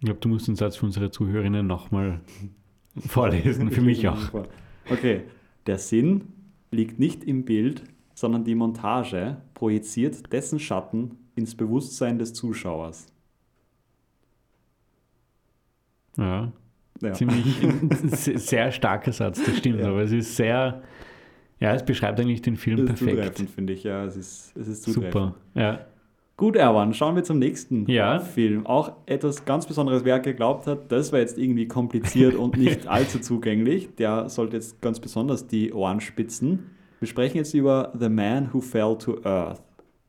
Ich glaube, du musst den Satz für unsere Zuhörerinnen nochmal vorlesen, für mich auch. Okay, der Sinn liegt nicht im Bild, sondern die Montage projiziert dessen Schatten ins Bewusstsein des Zuschauers. Ja, Ja. ziemlich ein se- sehr starker Satz, das stimmt, Ja. aber es ist sehr, ja, es beschreibt eigentlich den Film Das ist perfekt. finde ich. Ja, es ist, es ist zutreffend. Super. Ja. Gut, Erwan, schauen wir zum nächsten Ja. Film. Auch etwas ganz Besonderes, wer geglaubt hat, das war jetzt irgendwie kompliziert und nicht allzu zugänglich. Der sollte jetzt ganz besonders die Ohren spitzen. Wir sprechen jetzt über The Man Who Fell to Earth.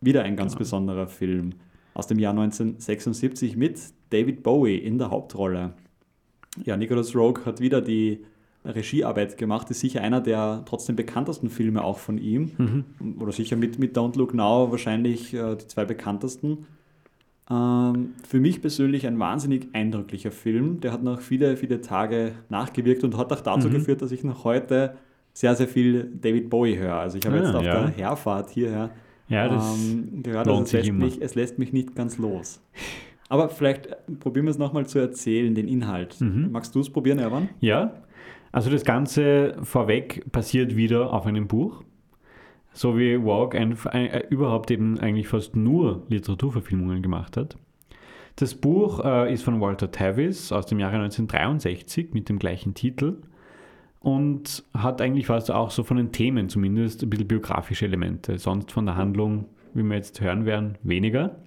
Wieder ein ganz besonderer Film aus dem Jahr 1976 mit David Bowie in der Hauptrolle. Ja, Nicholas Rogue hat wieder die Regiearbeit gemacht, ist sicher einer der trotzdem bekanntesten Filme auch von ihm. Mhm. Oder sicher mit, mit Don't Look Now wahrscheinlich äh, die zwei bekanntesten. Ähm, für mich persönlich ein wahnsinnig eindrücklicher Film. Der hat noch viele, viele Tage nachgewirkt und hat auch dazu Mhm. geführt, dass ich noch heute sehr, sehr viel David Bowie höre. Also ich habe Ah, jetzt auf ja. der Herfahrt hierher Ja, das ähm, gerade lohnt also es, lässt mich, es lässt mich nicht ganz los. Aber vielleicht äh, probieren wir es nochmal zu erzählen, den Inhalt. Mhm. Magst du es probieren, Erwan? Ja, also das Ganze vorweg basiert wieder auf einem Buch. So wie Walk ein, ein, äh, überhaupt eben eigentlich fast nur Literaturverfilmungen gemacht hat. Das Buch äh, ist von Walter Tavis aus dem Jahre 1963 mit dem gleichen Titel und hat eigentlich fast auch so von den Themen zumindest ein bisschen biografische Elemente. Sonst von der Handlung, wie wir jetzt hören werden, weniger.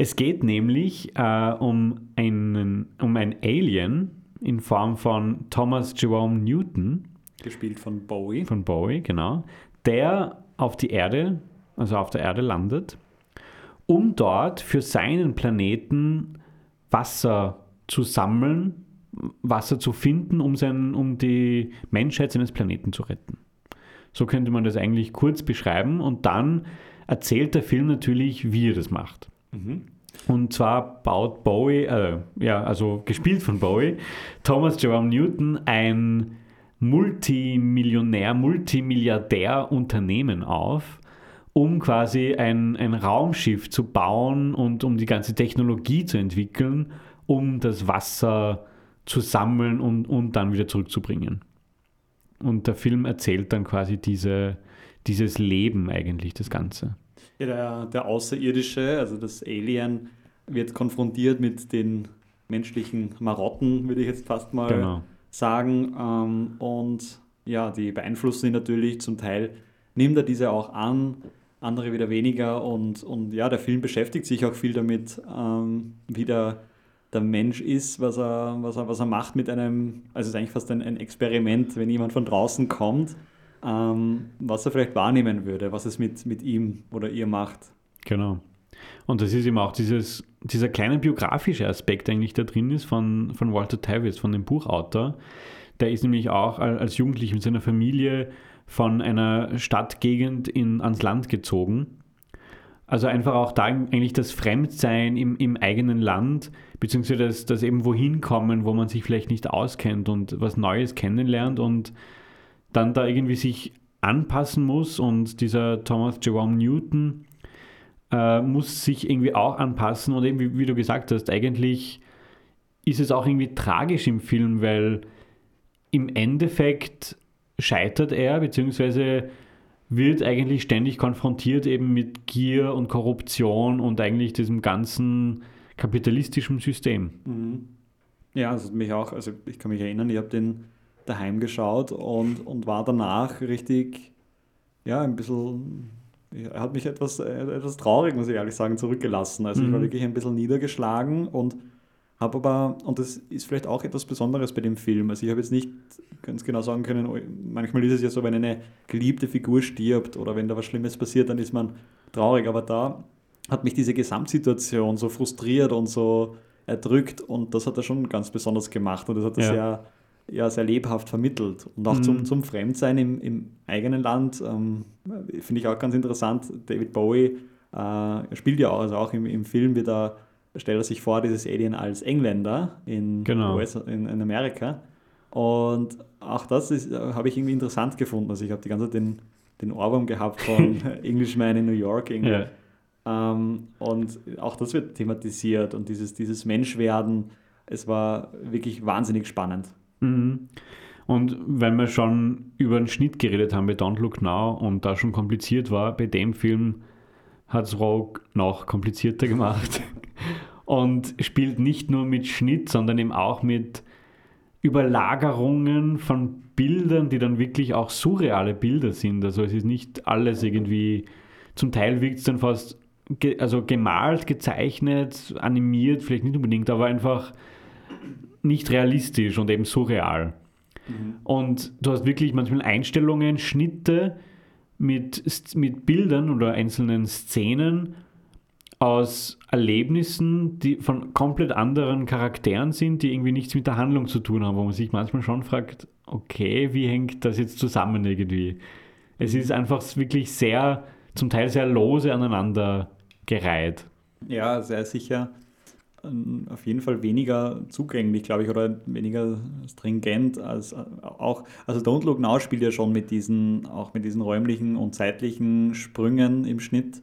Es geht nämlich äh, um, einen, um ein Alien in Form von Thomas Jerome Newton Gespielt von Bowie. von Bowie, genau, der auf die Erde, also auf der Erde landet, um dort für seinen Planeten Wasser zu sammeln, Wasser zu finden, um, sein, um die Menschheit seines Planeten zu retten. So könnte man das eigentlich kurz beschreiben und dann erzählt der Film natürlich, wie er das macht. Mhm. Und zwar baut Bowie, äh, ja, also gespielt von Bowie, Thomas Jerome Newton ein Multimillionär, Multimilliardär Unternehmen auf, um quasi ein, ein Raumschiff zu bauen und um die ganze Technologie zu entwickeln, um das Wasser zu sammeln und, und dann wieder zurückzubringen. Und der Film erzählt dann quasi diese, dieses Leben eigentlich, das Ganze. Der, der Außerirdische, also das Alien, wird konfrontiert mit den menschlichen Marotten, würde ich jetzt fast mal genau. sagen. Ähm, und ja, die beeinflussen ihn natürlich. Zum Teil nimmt er diese auch an, andere wieder weniger. Und, und ja, der Film beschäftigt sich auch viel damit, ähm, wie der, der Mensch ist, was er, was, er, was er macht mit einem, also es ist eigentlich fast ein, ein Experiment, wenn jemand von draußen kommt, ähm, was er vielleicht wahrnehmen würde, was es mit, mit ihm oder ihr macht. Genau. Und das ist eben auch dieses, dieser kleine biografische Aspekt eigentlich, der drin ist von, von Walter Tevis, von dem Buchautor. Der ist nämlich auch als Jugendlicher mit seiner Familie von einer Stadtgegend in, ans Land gezogen. Also einfach auch da eigentlich das Fremdsein im, im eigenen Land, beziehungsweise das, das eben wohin kommen, wo man sich vielleicht nicht auskennt und was Neues kennenlernt und dann da irgendwie sich anpassen muss. Und dieser Thomas Jerome Newton, äh, muss sich irgendwie auch anpassen und eben, wie, wie, du gesagt hast, eigentlich ist es auch irgendwie tragisch im Film, weil im Endeffekt scheitert er, beziehungsweise wird eigentlich ständig konfrontiert eben mit Gier und Korruption und eigentlich diesem ganzen kapitalistischen System. Mhm. Ja, also mich auch, also ich kann mich erinnern, ich habe den daheim geschaut und, und war danach richtig, ja, ein bisschen er hat mich etwas, äh, etwas traurig, muss ich ehrlich sagen, zurückgelassen. Also mhm. ich war mhm. wirklich ein bisschen niedergeschlagen und habe aber, und das ist vielleicht auch etwas Besonderes bei dem Film, also ich habe jetzt nicht ganz genau sagen können, manchmal ist es ja so, wenn eine geliebte Figur stirbt oder wenn da was Schlimmes passiert, dann ist man traurig, aber da hat mich diese Gesamtsituation so frustriert und so erdrückt und das hat er schon ganz besonders gemacht und das hat er ja. sehr ja, sehr lebhaft vermittelt. Und auch mhm. zum, zum Fremdsein im, im eigenen Land ähm, finde ich auch ganz interessant. David Bowie äh, spielt ja auch, also auch im, im Film wird er, stellt er sich vor, dieses Alien als Engländer in, genau. US, in, in Amerika. Und auch das äh, habe ich irgendwie interessant gefunden. Also ich habe die ganze Zeit den, den Ohrwurm gehabt von Englishman in New York. Ja. Ähm, und auch das wird thematisiert und dieses, dieses Menschwerden. Es war wirklich wahnsinnig spannend. Mhm. Und wenn wir schon über den Schnitt geredet haben bei Don't Look Now und da schon kompliziert war, bei dem Film hat es Rogue noch komplizierter gemacht und spielt nicht nur mit Schnitt, sondern eben auch mit Überlagerungen von Bildern, die dann wirklich auch surreale Bilder sind. Also es ist nicht alles irgendwie, zum Teil wirkt es dann fast ge also gemalt, gezeichnet, animiert, vielleicht nicht unbedingt, aber einfach nicht realistisch und eben surreal. Mhm. Und du hast wirklich manchmal Einstellungen, Schnitte mit, mit Bildern oder einzelnen Szenen aus Erlebnissen, die von komplett anderen Charakteren sind, die irgendwie nichts mit der Handlung zu tun haben, wo man sich manchmal schon fragt, okay, wie hängt das jetzt zusammen irgendwie? Es ist einfach wirklich sehr, zum Teil sehr lose aneinander gereiht. Ja, sehr sicher auf jeden Fall weniger zugänglich, glaube ich, oder weniger stringent als äh, auch, also Don't Look Now spielt ja schon mit diesen, auch mit diesen räumlichen und zeitlichen Sprüngen im Schnitt.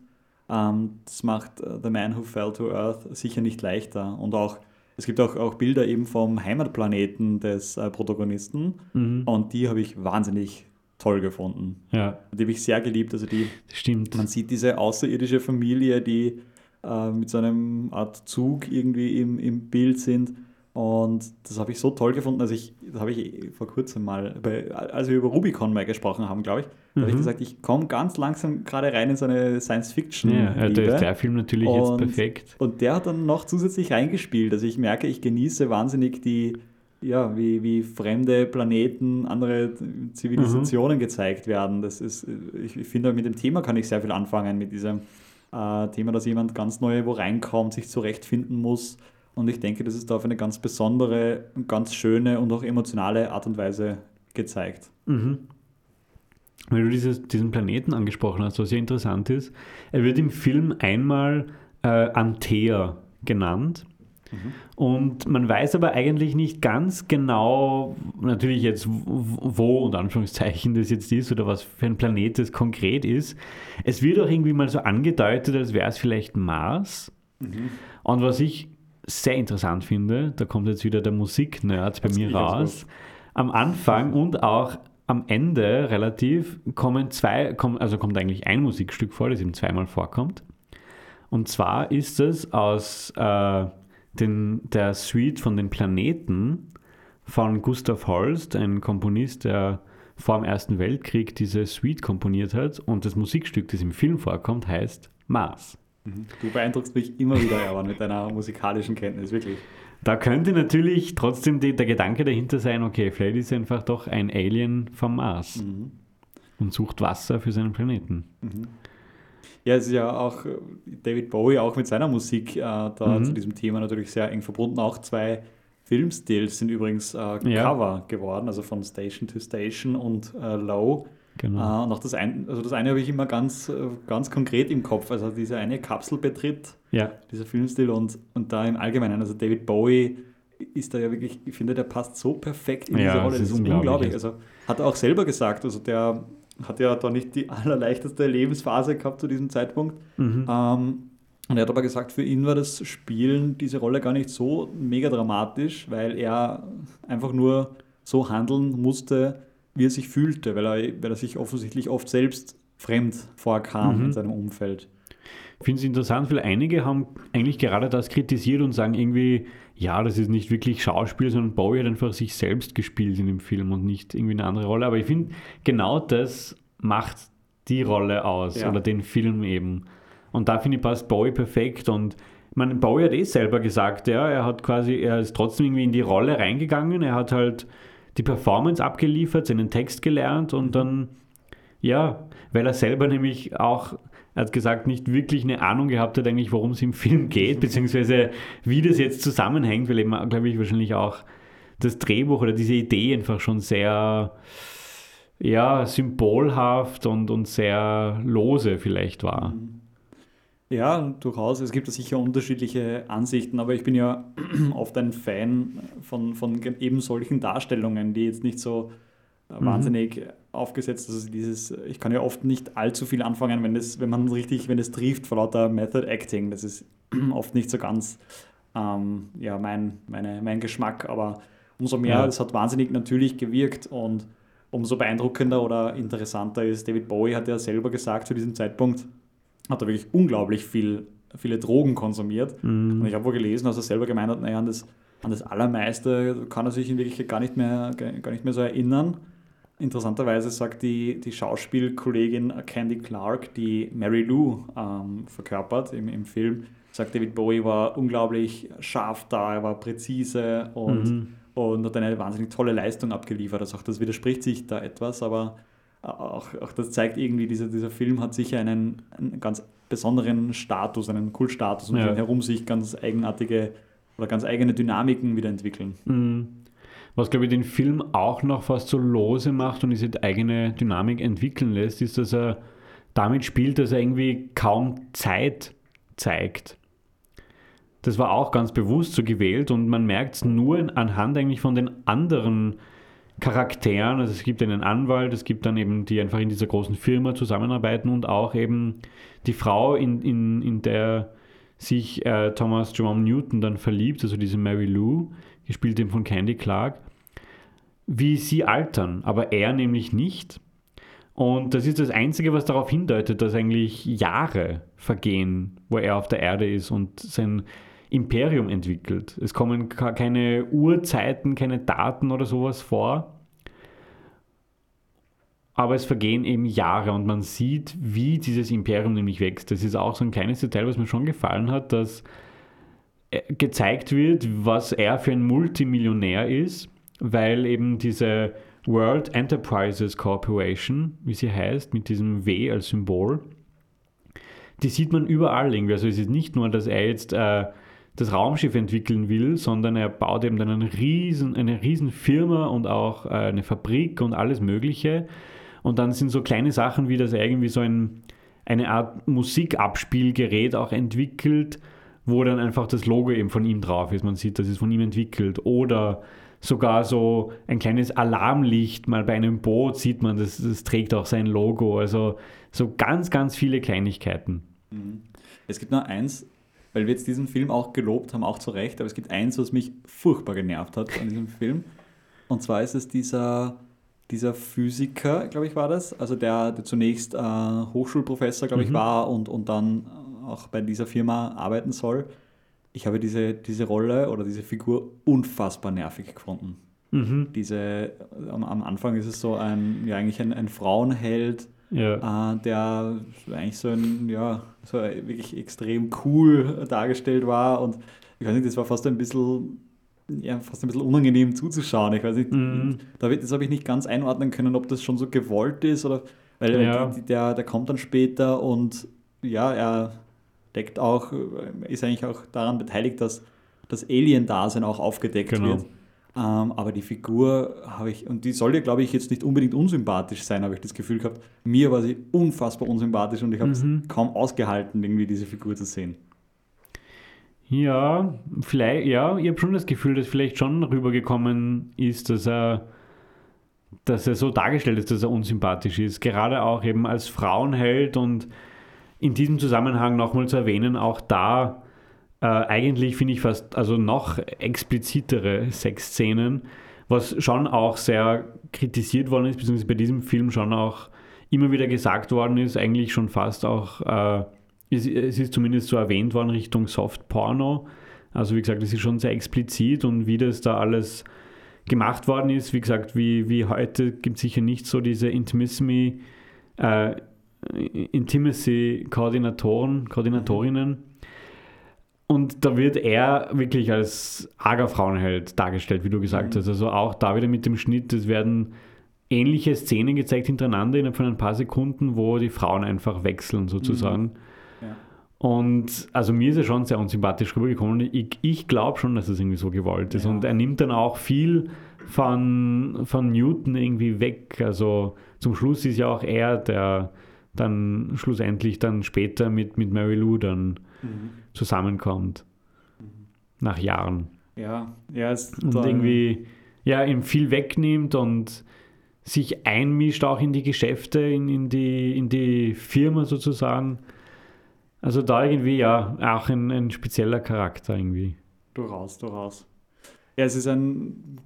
Ähm, das macht äh, The Man Who Fell to Earth sicher nicht leichter. Und auch, es gibt auch, auch Bilder eben vom Heimatplaneten des äh, Protagonisten mhm. und die habe ich wahnsinnig toll gefunden. Ja. Die habe ich sehr geliebt. Also die, Stimmt. Man sieht diese außerirdische Familie, die äh, mit so einem Art Zug irgendwie im, im Bild sind. Und das habe ich so toll gefunden. Also ich, das habe ich vor kurzem mal, bei, als wir über Rubicon mal gesprochen haben, glaube ich, mhm. habe ich gesagt, ich komme ganz langsam gerade rein in so eine Science-Fiction. Ja, ja da ist der Film natürlich und, jetzt perfekt. Und der hat dann noch zusätzlich reingespielt. Also ich merke, ich genieße wahnsinnig die, ja, wie, wie fremde Planeten, andere Zivilisationen mhm. gezeigt werden. Das ist, ich, ich finde, mit dem Thema kann ich sehr viel anfangen, mit diesem äh, Thema, dass jemand ganz neu wo reinkommt, sich zurechtfinden muss. Und ich denke, das ist da auf eine ganz besondere, ganz schöne und auch emotionale Art und Weise gezeigt. Mhm. weil du dieses, diesen Planeten angesprochen hast, was ja interessant ist. Er wird im Film einmal äh, Antea genannt. Mhm. Und man weiß aber eigentlich nicht ganz genau, natürlich jetzt, wo und Anführungszeichen das jetzt ist oder was für ein Planet das konkret ist. Es wird auch irgendwie mal so angedeutet, als wäre es vielleicht Mars. Mhm. Und was ich sehr interessant finde, da kommt jetzt wieder der Musiknerd bei mir raus. Am Anfang und auch am Ende relativ kommen zwei, also kommt eigentlich ein Musikstück vor, das eben zweimal vorkommt. Und zwar ist es aus äh, den, der Suite von den Planeten von Gustav Holst, ein Komponist, der vor dem Ersten Weltkrieg diese Suite komponiert hat. Und das Musikstück, das im Film vorkommt, heißt Mars. Mhm. Du beeindruckst mich immer wieder, Erwan, mit deiner musikalischen Kenntnis, wirklich. Da könnte natürlich trotzdem die, der Gedanke dahinter sein, okay, vielleicht ist er einfach doch ein Alien vom Mars mhm. und sucht Wasser für seinen Planeten. Mhm. Ja, es ist ja auch äh, David Bowie auch mit seiner Musik äh, da mhm. zu diesem Thema natürlich sehr eng verbunden. Auch zwei Filmstils sind übrigens äh, ja. Cover geworden, also von Station to Station und äh, Low. Genau. Äh, und auch das, ein, also das eine habe ich immer ganz, äh, ganz konkret im Kopf. Also diese eine Kapsel betritt, ja. dieser Filmstil und, und da im Allgemeinen. Also David Bowie ist da ja wirklich, ich finde, der passt so perfekt in ja, diese Rolle. Das ist, das ist unglaublich. unglaublich. Also hat er auch selber gesagt, also der hat ja da nicht die allerleichteste Lebensphase gehabt zu diesem Zeitpunkt. Mhm. Ähm, und er hat aber gesagt, für ihn war das Spielen diese Rolle gar nicht so mega dramatisch, weil er einfach nur so handeln musste, wie er sich fühlte, weil er, weil er sich offensichtlich oft selbst fremd vorkam mhm. in seinem Umfeld. Ich finde es interessant, weil einige haben eigentlich gerade das kritisiert und sagen irgendwie, ja, das ist nicht wirklich Schauspiel, sondern Bowie hat einfach sich selbst gespielt in dem Film und nicht irgendwie eine andere Rolle. Aber ich finde, genau das macht die Rolle aus ja. oder den Film eben. Und da finde ich passt Bowie perfekt und meine, Bowie hat eh selber gesagt, ja, er hat quasi, er ist trotzdem irgendwie in die Rolle reingegangen, er hat halt die Performance abgeliefert, seinen Text gelernt und dann, ja, weil er selber nämlich auch, er hat gesagt, nicht wirklich eine Ahnung gehabt hat eigentlich, worum es im Film geht, beziehungsweise wie das jetzt zusammenhängt, weil eben, glaube ich, wahrscheinlich auch das Drehbuch oder diese Idee einfach schon sehr, ja, symbolhaft und, und sehr lose vielleicht war. Ja, durchaus. Es gibt da sicher unterschiedliche Ansichten, aber ich bin ja oft ein Fan von, von eben solchen Darstellungen, die jetzt nicht so mhm. Aufgesetzt. Also dieses, ich kann ja oft nicht allzu viel anfangen, wenn das, wenn man richtig, wenn es trifft vor lauter Method Acting. Das ist oft nicht so ganz ähm, ja, mein, meine, mein Geschmack, aber umso mehr, es ja. hat wahnsinnig natürlich gewirkt und umso beeindruckender oder interessanter ist, David Bowie hat ja selber gesagt zu diesem Zeitpunkt, hat er wirklich unglaublich viel, viele Drogen konsumiert. Mhm. Und ich habe wohl gelesen, dass er selber gemeint hat, naja, an das, an das Allermeiste kann er sich in Wirklichkeit gar nicht mehr, gar nicht mehr so erinnern. Interessanterweise sagt die, die Schauspielkollegin Candy Clark, die Mary Lou ähm, verkörpert im, im Film, sagt, David Bowie war unglaublich scharf da, er war präzise und, mhm. und hat eine wahnsinnig tolle Leistung abgeliefert. Also auch das widerspricht sich da etwas, aber auch, auch das zeigt irgendwie, dieser, dieser Film hat sicher einen, einen ganz besonderen Status, einen Kultstatus und ja. herum sich ganz eigenartige oder ganz eigene Dynamiken wieder entwickeln. Mhm. Was, glaube ich, den Film auch noch fast so lose macht und diese eigene Dynamik entwickeln lässt, ist, dass er damit spielt, dass er irgendwie kaum Zeit zeigt. Das war auch ganz bewusst so gewählt und man merkt es nur anhand eigentlich von den anderen Charakteren. Also es gibt einen Anwalt, es gibt dann eben, die einfach in dieser großen Firma zusammenarbeiten und auch eben die Frau, in, in, in der sich äh, Thomas Jerome Newton dann verliebt, also diese Mary Lou, gespielt eben von Candy Clark, wie sie altern, aber er nämlich nicht. Und das ist das Einzige, was darauf hindeutet, dass eigentlich Jahre vergehen, wo er auf der Erde ist und sein Imperium entwickelt. Es kommen keine Uhrzeiten, keine Daten oder sowas vor. Aber es vergehen eben Jahre und man sieht, wie dieses Imperium nämlich wächst. Das ist auch so ein kleines Detail, was mir schon gefallen hat, dass äh, gezeigt wird, was er für ein Multimillionär ist, weil eben diese World Enterprises Corporation, wie sie heißt, mit diesem W als Symbol, die sieht man überall irgendwie. Also es ist nicht nur, dass er jetzt äh, das Raumschiff entwickeln will, sondern er baut eben dann eine riesen, eine riesen Firma und auch äh, eine Fabrik und alles Mögliche. Und dann sind so kleine Sachen wie, dass er irgendwie so ein, eine Art Musikabspielgerät auch entwickelt, wo dann einfach das Logo eben von ihm drauf ist. Man sieht, das ist von ihm entwickelt. Oder sogar so ein kleines Alarmlicht mal bei einem Boot sieht man, das, das trägt auch sein Logo. Also so ganz, ganz viele Kleinigkeiten. Mhm. Es gibt noch eins, weil wir jetzt diesen Film auch gelobt haben, auch zu Recht, aber es gibt eins, was mich furchtbar genervt hat an diesem Film. Und zwar ist es dieser, dieser Physiker, glaube ich, war das, also der, der zunächst äh, Hochschulprofessor, glaube ich, mhm. war und, und dann auch bei dieser Firma arbeiten soll. Ich habe diese, diese Rolle oder diese Figur unfassbar nervig gefunden. Mhm. Diese, am, am, Anfang ist es so ein, ja, eigentlich ein, ein Frauenheld, ja. äh, der eigentlich so ein, ja, so wirklich extrem cool dargestellt war und ich weiß nicht, das war fast ein bisschen ja, fast ein bisschen unangenehm zuzuschauen. Ich weiß nicht, mhm. das habe ich nicht ganz einordnen können, ob das schon so gewollt ist oder weil ja. der, der kommt dann später und ja, er deckt auch, ist eigentlich auch daran beteiligt, dass das Alien-Dasein auch aufgedeckt genau. wird. Ähm, aber die Figur habe ich, und die soll ja, glaube ich, jetzt nicht unbedingt unsympathisch sein, habe ich das Gefühl gehabt. Mir war sie unfassbar unsympathisch und ich habe es mhm. kaum ausgehalten, irgendwie diese Figur zu sehen. Ja, vielleicht, ja, ich habe schon das Gefühl, dass vielleicht schon rübergekommen ist, dass er, dass er so dargestellt ist, dass er unsympathisch ist. Gerade auch eben als Frauenheld und in diesem Zusammenhang nochmal zu erwähnen, auch da äh, eigentlich finde ich fast, also noch explizitere Sexszenen, was schon auch sehr kritisiert worden ist, beziehungsweise bei diesem Film schon auch immer wieder gesagt worden ist, eigentlich schon fast auch äh, es, es ist zumindest so erwähnt worden Richtung Soft Porno. Also wie gesagt, es ist schon sehr explizit und wie das da alles gemacht worden ist, wie gesagt, wie, wie heute gibt es sicher nicht so diese Intimacy, äh, Intimacy-Koordinatoren, Koordinatorinnen. Und da wird er wirklich als arger Frauenheld dargestellt, wie du gesagt mhm. hast. Also auch da wieder mit dem Schnitt, es werden ähnliche Szenen gezeigt hintereinander innerhalb von ein paar Sekunden, wo die Frauen einfach wechseln sozusagen. Mhm. Und also mir ist er schon sehr unsympathisch rübergekommen. Ich, ich glaube schon, dass es irgendwie so gewollt ist. Ja. Und er nimmt dann auch viel von, von Newton irgendwie weg. Also zum Schluss ist ja auch er, der dann schlussendlich dann später mit, mit Mary Lou dann mhm. zusammenkommt. Mhm. Nach Jahren. Ja, ja, ist Und irgendwie ja, ihm viel wegnimmt und sich einmischt auch in die Geschäfte, in, in, die, in die Firma sozusagen. Also da irgendwie ja auch ein, ein spezieller Charakter irgendwie. Durchaus, durchaus. Ja, es ist ein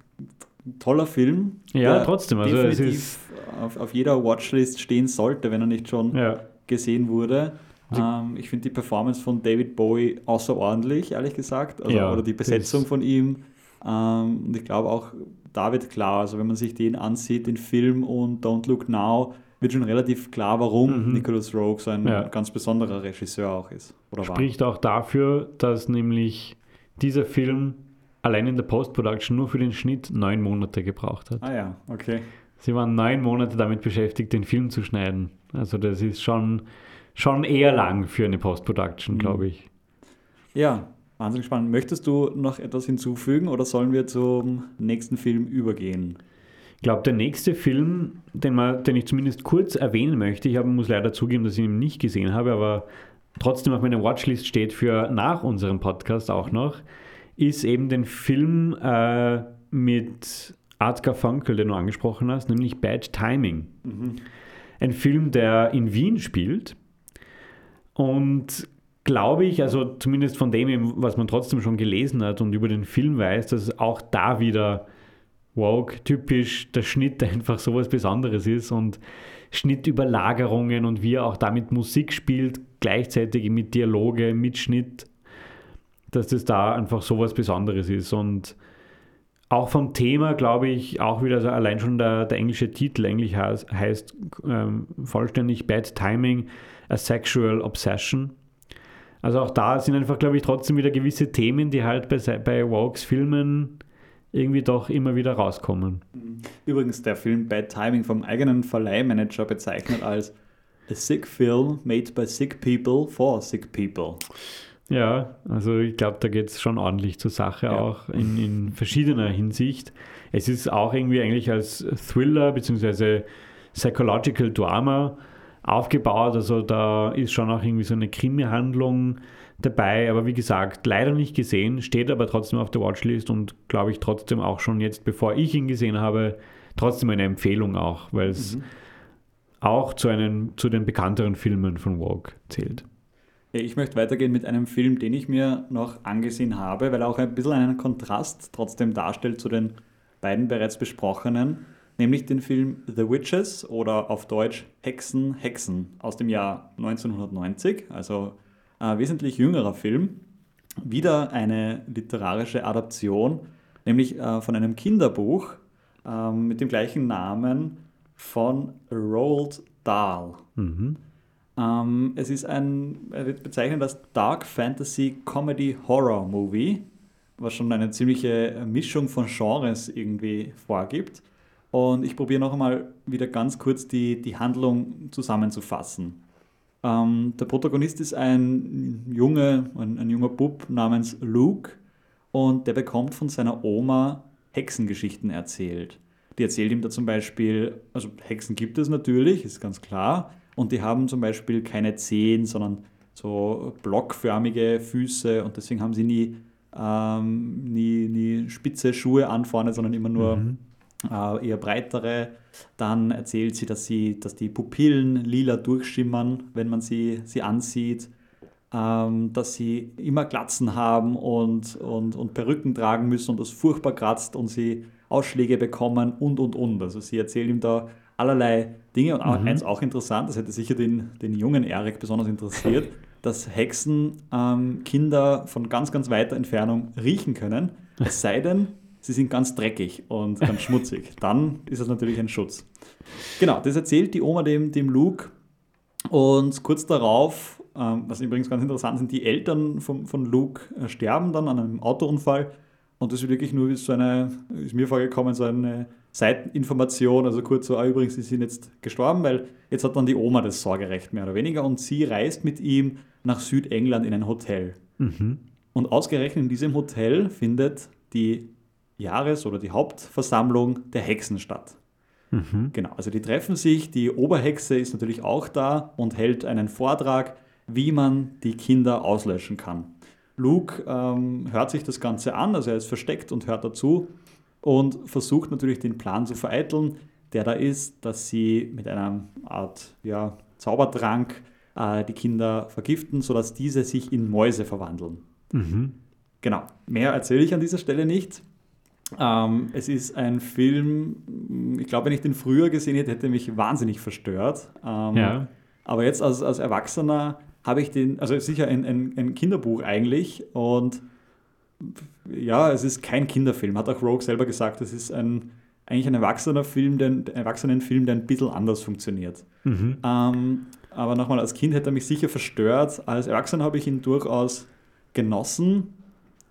toller Film. Ja, trotzdem. Also ist auf, auf jeder Watchlist stehen sollte, wenn er nicht schon ja. gesehen wurde. Ähm, ich finde die Performance von David Bowie außerordentlich, ehrlich gesagt. Also, ja, oder die Besetzung von ihm. Ähm, und ich glaube auch, da wird klar, also wenn man sich den ansieht, den Film und Don't Look Now, wird schon relativ klar, warum mhm. Nicholas Rogue so ein ja. ganz besonderer Regisseur auch ist. Oder Spricht war. auch dafür, dass nämlich dieser Film allein in der Post-Production nur für den Schnitt neun Monate gebraucht hat. Ah ja, okay. Sie waren neun Monate damit beschäftigt, den Film zu schneiden. Also das ist schon, schon eher lang für eine Post-Production, mhm. glaube ich. Ja, wahnsinnig spannend. Möchtest du noch etwas hinzufügen oder sollen wir zum nächsten Film übergehen? Ich glaube, der nächste Film, den, man, den ich zumindest kurz erwähnen möchte, ich hab, muss leider zugeben, dass ich ihn nicht gesehen habe, aber trotzdem auf meiner Watchlist steht für nach unserem Podcast auch noch, ist eben den Film äh, mit Art Garfunkel, den du angesprochen hast, nämlich Bad Timing. Mhm. Ein Film, der in Wien spielt und glaube ich, also zumindest von dem, was man trotzdem schon gelesen hat und über den Film weiß, dass auch da wieder woke, typisch der Schnitt einfach sowas Besonderes ist und Schnittüberlagerungen und wie er auch damit Musik spielt, gleichzeitig mit Dialoge, mit Schnitt, dass das da einfach sowas Besonderes ist. Und auch vom Thema glaube ich auch wieder, also allein schon der, der englische Titel eigentlich heißt, heißt ähm, vollständig Bad Timing, a Sexual Obsession. Also auch da sind einfach, glaube ich, trotzdem wieder gewisse Themen, die halt bei, bei Wokes Filmen irgendwie doch immer wieder rauskommen. Übrigens, der Film Bad Timing vom eigenen Verleihmanager bezeichnet als A sick film made by sick people for sick people. Ja, also ich glaube, da geht es schon ordentlich zur Sache, ja. auch in, in, verschiedener Hinsicht. Es ist auch irgendwie eigentlich als Thriller, beziehungsweise Psychological Drama aufgebaut. Also da ist schon auch irgendwie so eine Krimi-Handlung dabei. Aber wie gesagt, leider nicht gesehen, steht aber trotzdem auf der Watchlist und glaube ich trotzdem auch schon jetzt, bevor ich ihn gesehen habe, trotzdem eine Empfehlung auch, weil es mhm. auch zu, einen, zu den bekannteren Filmen von Walk zählt. Ich möchte weitergehen mit einem Film, den ich mir noch angesehen habe, weil er auch ein bisschen einen Kontrast trotzdem darstellt zu den beiden bereits besprochenen, nämlich den Film The Witches oder auf Deutsch Hexen, Hexen aus dem Jahr 1990, also ein wesentlich jüngerer Film. Wieder eine literarische Adaption, nämlich äh, von einem Kinderbuch ähm, mit dem gleichen Namen von Roald Dahl. Mhm. Ähm, es ist ein, er wird bezeichnet als Dark Fantasy Comedy Horror Movie, was schon eine ziemliche Mischung von Genres irgendwie vorgibt. Und ich probiere noch einmal wieder ganz kurz die, die Handlung zusammenzufassen. Ähm, der Protagonist ist ein, Junge, ein, ein junger Bub namens Luke und der bekommt von seiner Oma Hexengeschichten erzählt. Die erzählt ihm da zum Beispiel, also Hexen gibt es natürlich, ist ganz klar, und die haben zum Beispiel keine Zehen, sondern so blockförmige Füße und deswegen haben sie nie, ähm, nie, nie spitze Schuhe an vorne, sondern immer nur mhm. äh, eher breitere. Dann erzählt sie, dass, sie, dass die Pupillen lila durchschimmern, wenn man sie, sie ansieht. Ähm, dass sie immer Glatzen haben und, und, und Perücken tragen müssen und das furchtbar kratzt und sie Ausschläge bekommen und und und. Also sie erzählt ihm da allerlei Dinge. Und mhm. eins auch interessant, das hätte sicher den, den jungen Erik besonders interessiert, dass Hexen ähm, Kinder von ganz, ganz weiter Entfernung riechen können. Es sei denn, sie sind ganz dreckig und ganz schmutzig. Dann ist das natürlich ein Schutz. Genau, das erzählt die Oma dem, dem Luke. Und kurz darauf, ähm, was übrigens ganz interessant sind, die Eltern von, von Luke äh, sterben dann an einem Autounfall. Und das ist wirklich nur so eine, ist mir vorgekommen, so eine Seiteninformation, also kurz so, ah, übrigens, sie sind jetzt gestorben, weil jetzt hat dann die Oma das Sorgerecht mehr oder weniger und sie reist mit ihm nach Südengland in ein Hotel. Mhm. Und ausgerechnet in diesem Hotel findet die Jahres- oder die Hauptversammlung der Hexen statt. Mhm. Genau, also die treffen sich, die Oberhexe ist natürlich auch da und hält einen Vortrag, wie man die Kinder auslöschen kann. Luke ähm, hört sich das Ganze an, also er ist versteckt und hört dazu und versucht natürlich den Plan zu vereiteln, der da ist, dass sie mit einer Art ja, Zaubertrank äh, die Kinder vergiften, sodass diese sich in Mäuse verwandeln. Mhm. Genau, mehr erzähle ich an dieser Stelle nicht. Ähm, es ist ein Film, ich glaube, wenn ich den früher gesehen hätte, hätte mich wahnsinnig verstört. Ähm, ja. Aber jetzt als, als Erwachsener habe ich den, also sicher ein, ein, ein Kinderbuch eigentlich und ja, es ist kein Kinderfilm, hat auch Rogue selber gesagt. Es ist ein, eigentlich ein erwachsener Film, der, ein Erwachsenenfilm, der ein bisschen anders funktioniert. Mhm. Ähm, aber nochmal, als Kind hätte er mich sicher verstört. Als Erwachsener habe ich ihn durchaus genossen.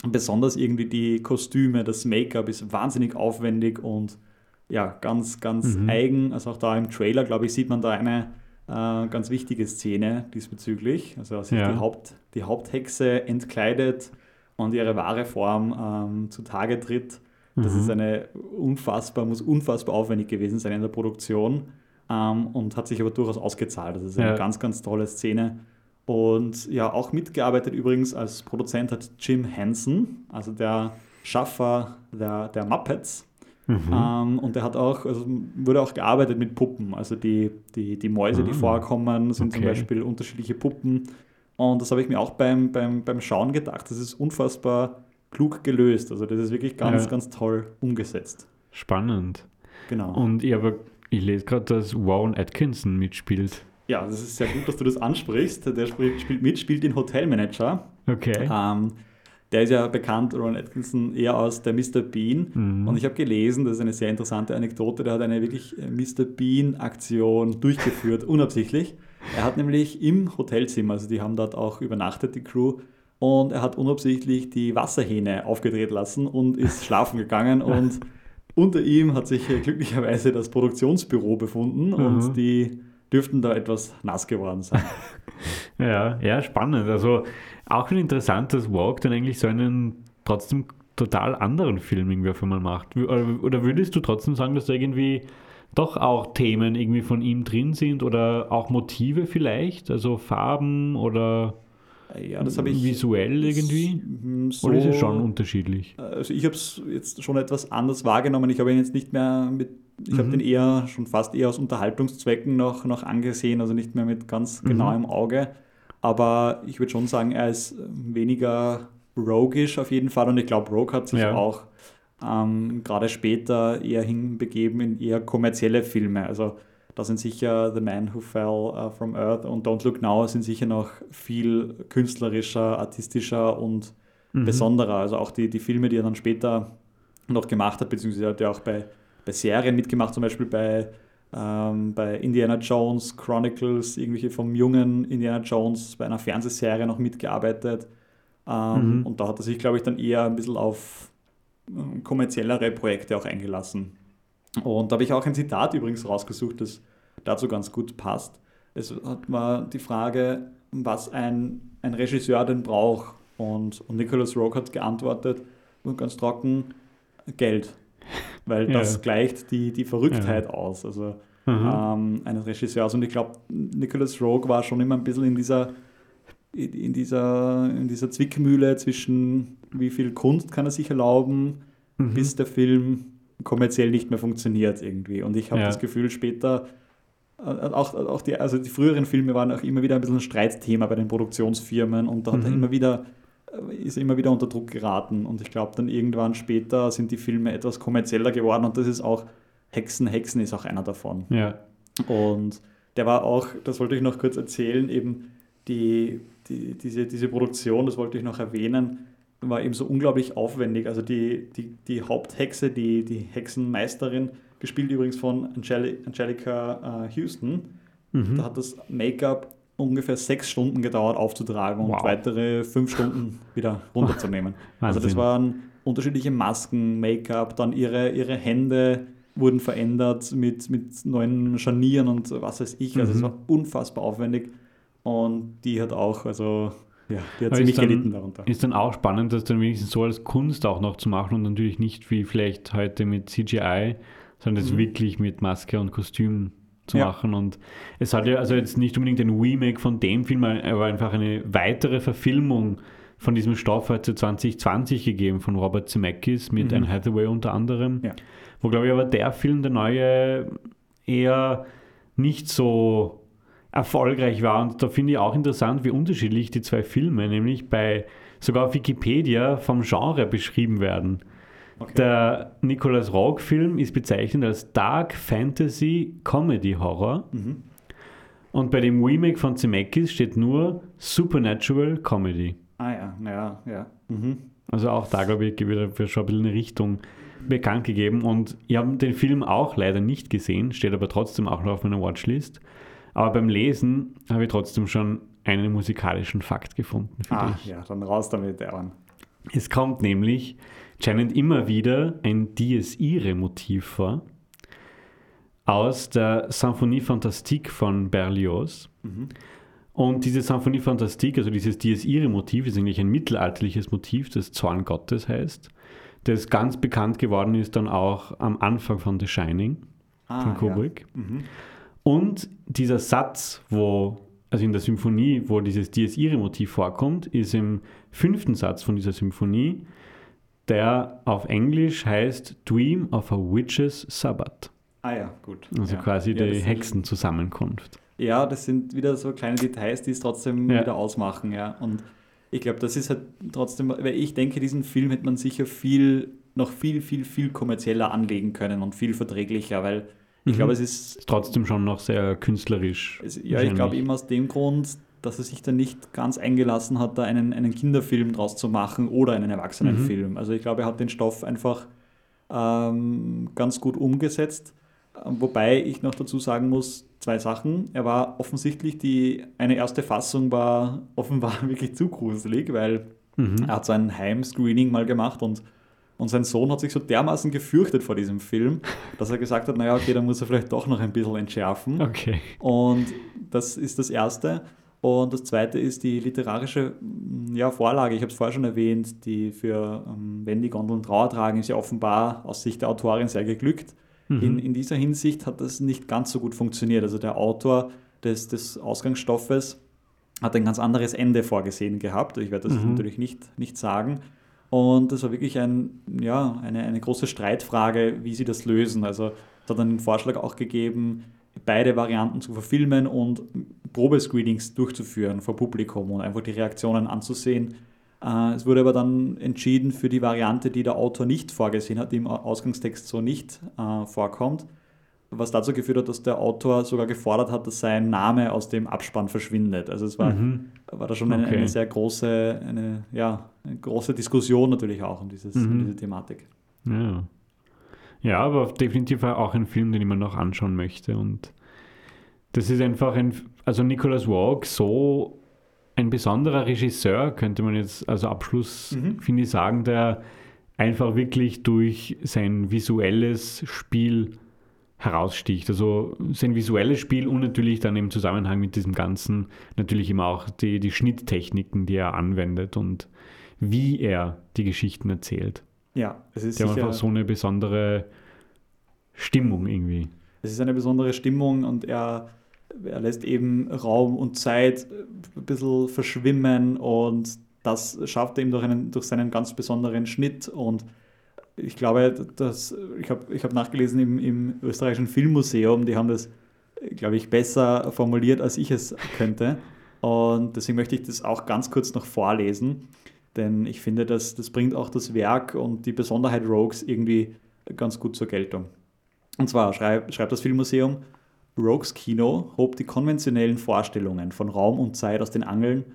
Besonders irgendwie die Kostüme, das Make-up ist wahnsinnig aufwendig und ja, ganz, ganz mhm. eigen. Also auch da im Trailer, glaube ich, sieht man da eine äh, ganz wichtige Szene diesbezüglich. Also als sich ja. die, Haupt, die Haupthexe entkleidet und ihre wahre Form ähm, zutage tritt. Das mhm. ist eine unfassbar, muss unfassbar aufwendig gewesen sein in der Produktion ähm, und hat sich aber durchaus ausgezahlt. Das ist eine ja. ganz, ganz tolle Szene. Und ja, auch mitgearbeitet übrigens als Produzent hat Jim Henson, also der Schaffer der, der Muppets. Mhm. Ähm, und der hat auch, also wurde auch gearbeitet mit Puppen. Also die, die, die Mäuse, die ah, vorkommen, sind okay. zum Beispiel unterschiedliche Puppen und das habe ich mir auch beim, beim, beim Schauen gedacht. Das ist unfassbar klug gelöst. Also das ist wirklich ganz, ja. ganz toll umgesetzt. Spannend. Genau. Und ich, aber, ich lese gerade, dass Warren Atkinson mitspielt. Ja, das ist sehr gut, dass du das ansprichst. Der spielt, spielt mit, spielt den Hotelmanager. Okay. Ähm, der ist ja bekannt, Ron Atkinson, eher aus der Mr. Bean. Mhm. Und ich habe gelesen, das ist eine sehr interessante Anekdote, der hat eine wirklich äh, Mr. Bean-Aktion durchgeführt, unabsichtlich. Er hat nämlich im Hotelzimmer, also die haben dort auch übernachtet, die Crew, und er hat unabsichtlich die Wasserhähne aufgedreht lassen und ist schlafen gegangen und unter ihm hat sich glücklicherweise das Produktionsbüro befunden mhm. und die dürften da etwas nass geworden sein. Ja, ja, spannend. Also auch schon interessant, dass Walk dann eigentlich so einen trotzdem total anderen Film irgendwie auf einmal macht. Oder würdest du trotzdem sagen, dass er irgendwie doch auch Themen irgendwie von ihm drin sind oder auch Motive vielleicht, also Farben oder ja, das ich visuell irgendwie? So, oder ist es schon unterschiedlich? Also ich habe es jetzt schon etwas anders wahrgenommen. Ich habe ihn jetzt nicht mehr mit, ich mhm. habe den eher schon fast eher aus Unterhaltungszwecken noch, noch angesehen, also nicht mehr mit ganz mhm. genauem Auge. Aber ich würde schon sagen, er ist weniger roguish auf jeden Fall und ich glaube, Rogue hat sich ja. auch ähm, gerade später eher hinbegeben in eher kommerzielle Filme. Also da sind sicher The Man Who Fell uh, from Earth und Don't Look Now sind sicher noch viel künstlerischer, artistischer und mhm. besonderer. Also auch die, die Filme, die er dann später noch gemacht hat, beziehungsweise hat er auch bei, bei Serien mitgemacht, zum Beispiel bei, ähm, bei Indiana Jones Chronicles, irgendwelche vom jungen Indiana Jones, bei einer Fernsehserie noch mitgearbeitet. Ähm, mhm. Und da hat er sich, glaube ich, dann eher ein bisschen auf ähm, kommerziellere Projekte auch eingelassen. Und da habe ich auch ein Zitat übrigens rausgesucht, das dazu ganz gut passt. Es hat mal die Frage, was ein, ein Regisseur denn braucht. Und, und Nicholas Rogue hat geantwortet, ganz trocken, Geld. Weil ja. das gleicht die, die Verrücktheit ja. aus. Also mhm. ähm, eines Regisseurs. Und ich glaube, Nicholas Rogue war schon immer ein bisschen in dieser, in dieser, in dieser Zwickmühle zwischen wie viel Kunst kann er sich erlauben, mhm. bis der Film kommerziell nicht mehr funktioniert irgendwie. Und ich habe ja. das Gefühl, später, äh, auch, auch die, also die früheren Filme waren auch immer wieder ein bisschen ein Streitthema bei den Produktionsfirmen und da hat mhm. er immer wieder äh, ist immer wieder unter Druck geraten. Und ich glaube, dann irgendwann später sind die Filme etwas kommerzieller geworden und das ist auch Hexen, Hexen ist auch einer davon. Ja. Und der war auch, das wollte ich noch kurz erzählen, eben die, die, diese, diese Produktion, das wollte ich noch erwähnen, war eben so unglaublich aufwendig. Also die, die, die Haupthexe, die, die Hexenmeisterin, gespielt übrigens von Angeli Angelica äh, Houston, mhm. da hat das Make-up ungefähr sechs Stunden gedauert aufzutragen wow. und weitere fünf Stunden wieder runterzunehmen. also das waren unterschiedliche Masken, Make-up, dann ihre, ihre Hände wurden verändert mit, mit neuen Scharnieren und was weiß ich. Also es mhm. war unfassbar aufwendig und die hat auch, also ja, die hat ziemlich gelitten darunter. Ist dann auch spannend, das dann wenigstens so als Kunst auch noch zu machen und natürlich nicht wie vielleicht heute mit CGI, sondern das mhm. wirklich mit Maske und Kostüm zu ja. machen. Und es hat ja also jetzt nicht unbedingt ein Remake von dem Film, aber einfach eine weitere Verfilmung von diesem Stoff hat es 2020 gegeben von Robert Zemeckis mit mhm. Anne Hathaway unter anderem. Ja. Wo glaube ich aber der Film, der neue, eher nicht so erfolgreich war. Und da finde ich auch interessant, wie unterschiedlich die zwei Filme, nämlich bei sogar auf Wikipedia vom Genre beschrieben werden. Okay. Der Nicholas Rogue-Film ist bezeichnet als Dark Fantasy Comedy Horror. Mhm. Und bei dem Remake von Zemeckis steht nur Supernatural Comedy. Ah ja, ja, ja. Mhm. Also auch da, glaube ich, wird schon ein bisschen eine Richtung bekannt gegeben. Und ich habe den Film auch leider nicht gesehen, steht aber trotzdem auch noch auf meiner Watchlist. Aber beim Lesen habe ich trotzdem schon einen musikalischen Fakt gefunden ah, dich. ja, dann raus damit, Aaron. Es kommt nämlich anscheinend immer wieder ein Dies Irae-Motiv vor aus der Symphonie Fantastique von Berlioz. Mhm. Und diese Symphonie Fantastique, also dieses Dies Irae-Motiv, ist eigentlich ein mittelalterliches Motiv, das Zorn Gottes heißt, das ganz bekannt geworden ist dann auch am Anfang von The Shining ah, von Kubrick. Ja. Mhm. Und dieser Satz, wo, also in der Symphonie, wo dieses Dies Irae-Motiv vorkommt, ist im fünften Satz von dieser Symphonie, der auf Englisch heißt Dream of a Witch's Sabbath. Ah ja, gut. Also ja. quasi ja, die Hexenzusammenkunft. Ja, das sind wieder so kleine Details, die es trotzdem ja. wieder ausmachen, ja. Und ich glaube, das ist halt trotzdem, weil ich denke, diesen Film hätte man sicher viel, noch viel, viel, viel kommerzieller anlegen können und viel verträglicher, weil ich mhm. glaube, es ist. Trotzdem schon noch sehr künstlerisch. Es, ja, ich glaube eben aus dem Grund, dass er sich da nicht ganz eingelassen hat, da einen, einen Kinderfilm draus zu machen oder einen Erwachsenenfilm. Mhm. Also ich glaube, er hat den Stoff einfach ähm, ganz gut umgesetzt. Ähm, wobei ich noch dazu sagen muss, zwei Sachen. Er war offensichtlich, die eine erste Fassung war offenbar wirklich zu gruselig, weil mhm. er hat so ein Heimscreening mal gemacht und und sein Sohn hat sich so dermaßen gefürchtet vor diesem Film, dass er gesagt hat, naja, okay, dann muss er vielleicht doch noch ein bisschen entschärfen. Okay. Und das ist das Erste. Und das Zweite ist die literarische ja, Vorlage. Ich habe es vorher schon erwähnt, die für ähm, Wenn die Gondeln Trauer tragen, ist ja offenbar aus Sicht der Autorin sehr geglückt. Mhm. In, in dieser Hinsicht hat das nicht ganz so gut funktioniert. Also der Autor des, des Ausgangsstoffes hat ein ganz anderes Ende vorgesehen gehabt. Ich werde das mhm. natürlich nicht, nicht sagen. Und das war wirklich ein, ja, eine, eine große Streitfrage, wie sie das lösen. Also es hat dann den Vorschlag auch gegeben, beide Varianten zu verfilmen und Probescreenings durchzuführen vor Publikum und einfach die Reaktionen anzusehen. Äh, es wurde aber dann entschieden für die Variante, die der Autor nicht vorgesehen hat, die im Ausgangstext so nicht äh, vorkommt was dazu geführt hat, dass der Autor sogar gefordert hat, dass sein Name aus dem Abspann verschwindet. Also es war, mhm. war da schon eine, okay. eine, sehr große, eine, ja, eine große Diskussion natürlich auch um, dieses, mhm. um diese Thematik. Ja. ja, aber definitiv auch ein Film, den ich mir noch anschauen möchte. Und das ist einfach ein, also Nicholas Walk, so ein besonderer Regisseur, könnte man jetzt, also Abschluss, mhm. finde ich, sagen, der einfach wirklich durch sein visuelles Spiel heraussticht. Also sein visuelles Spiel und natürlich dann im Zusammenhang mit diesem Ganzen natürlich immer auch die, die Schnitttechniken, die er anwendet und wie er die Geschichten erzählt. Ja, es ist einfach so eine besondere Stimmung irgendwie. Es ist eine besondere Stimmung und er, er lässt eben Raum und Zeit ein bisschen verschwimmen und das schafft er ihm durch, einen, durch seinen ganz besonderen Schnitt und ich glaube, dass, ich habe ich hab nachgelesen im, im österreichischen Filmmuseum, die haben das, glaube ich, besser formuliert, als ich es könnte. Und deswegen möchte ich das auch ganz kurz noch vorlesen, denn ich finde, dass, das bringt auch das Werk und die Besonderheit Rogues irgendwie ganz gut zur Geltung. Und zwar schreibt, schreibt das Filmmuseum, Rogues Kino hob die konventionellen Vorstellungen von Raum und Zeit aus den Angeln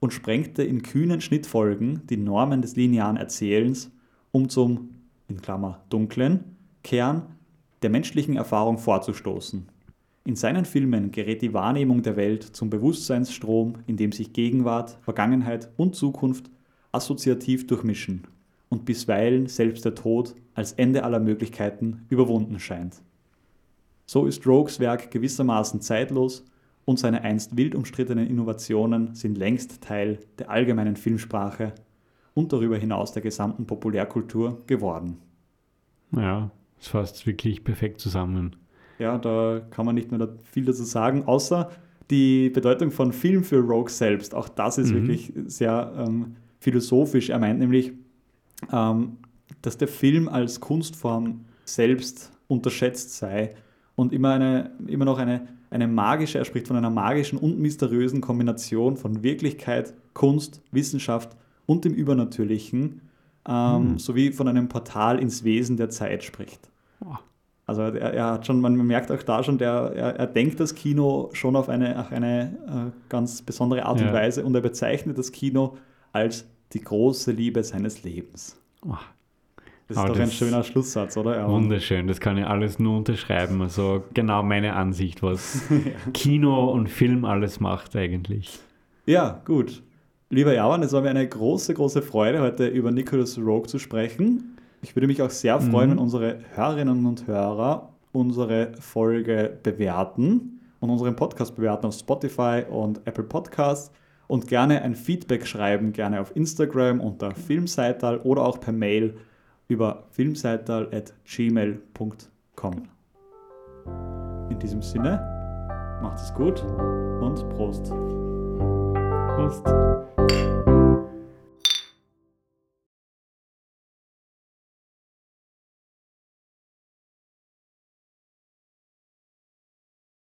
und sprengte in kühnen Schnittfolgen die Normen des linearen Erzählens, um zum in Klammer dunklen Kern der menschlichen Erfahrung vorzustoßen. In seinen Filmen gerät die Wahrnehmung der Welt zum Bewusstseinsstrom, in dem sich Gegenwart, Vergangenheit und Zukunft assoziativ durchmischen und bisweilen selbst der Tod als Ende aller Möglichkeiten überwunden scheint. So ist Rogues Werk gewissermaßen zeitlos und seine einst wild umstrittenen Innovationen sind längst Teil der allgemeinen Filmsprache und darüber hinaus der gesamten Populärkultur geworden. Ja, das fasst wirklich perfekt zusammen. Ja, da kann man nicht mehr viel dazu sagen, außer die Bedeutung von Film für Rogue selbst. Auch das ist mhm. wirklich sehr ähm, philosophisch. Er meint nämlich, ähm, dass der Film als Kunstform selbst unterschätzt sei und immer, eine, immer noch eine, eine magische, er spricht von einer magischen und mysteriösen Kombination von Wirklichkeit, Kunst, Wissenschaft und dem Übernatürlichen, ähm, mhm. sowie von einem Portal ins Wesen der Zeit spricht. Oh. Also er, er, hat schon, man merkt auch da schon, der, er, er denkt das Kino schon auf eine, auf eine äh, ganz besondere Art ja. und Weise und er bezeichnet das Kino als die große Liebe seines Lebens. Oh. Das ist doch das ein schöner Schlusssatz, oder? Ja. Wunderschön, das kann ich alles nur unterschreiben. Also genau meine Ansicht, was ja. Kino und Film alles macht eigentlich. Ja, gut. Lieber Javan, es war mir eine große, große Freude, heute über Nicholas Rogue zu sprechen. Ich würde mich auch sehr freuen, mhm. wenn unsere Hörerinnen und Hörer unsere Folge bewerten und unseren Podcast bewerten auf Spotify und Apple Podcasts und gerne ein Feedback schreiben, gerne auf Instagram unter Filmseital oder auch per Mail über filmseital.gmail.com. In diesem Sinne, macht es gut und Prost. Prost.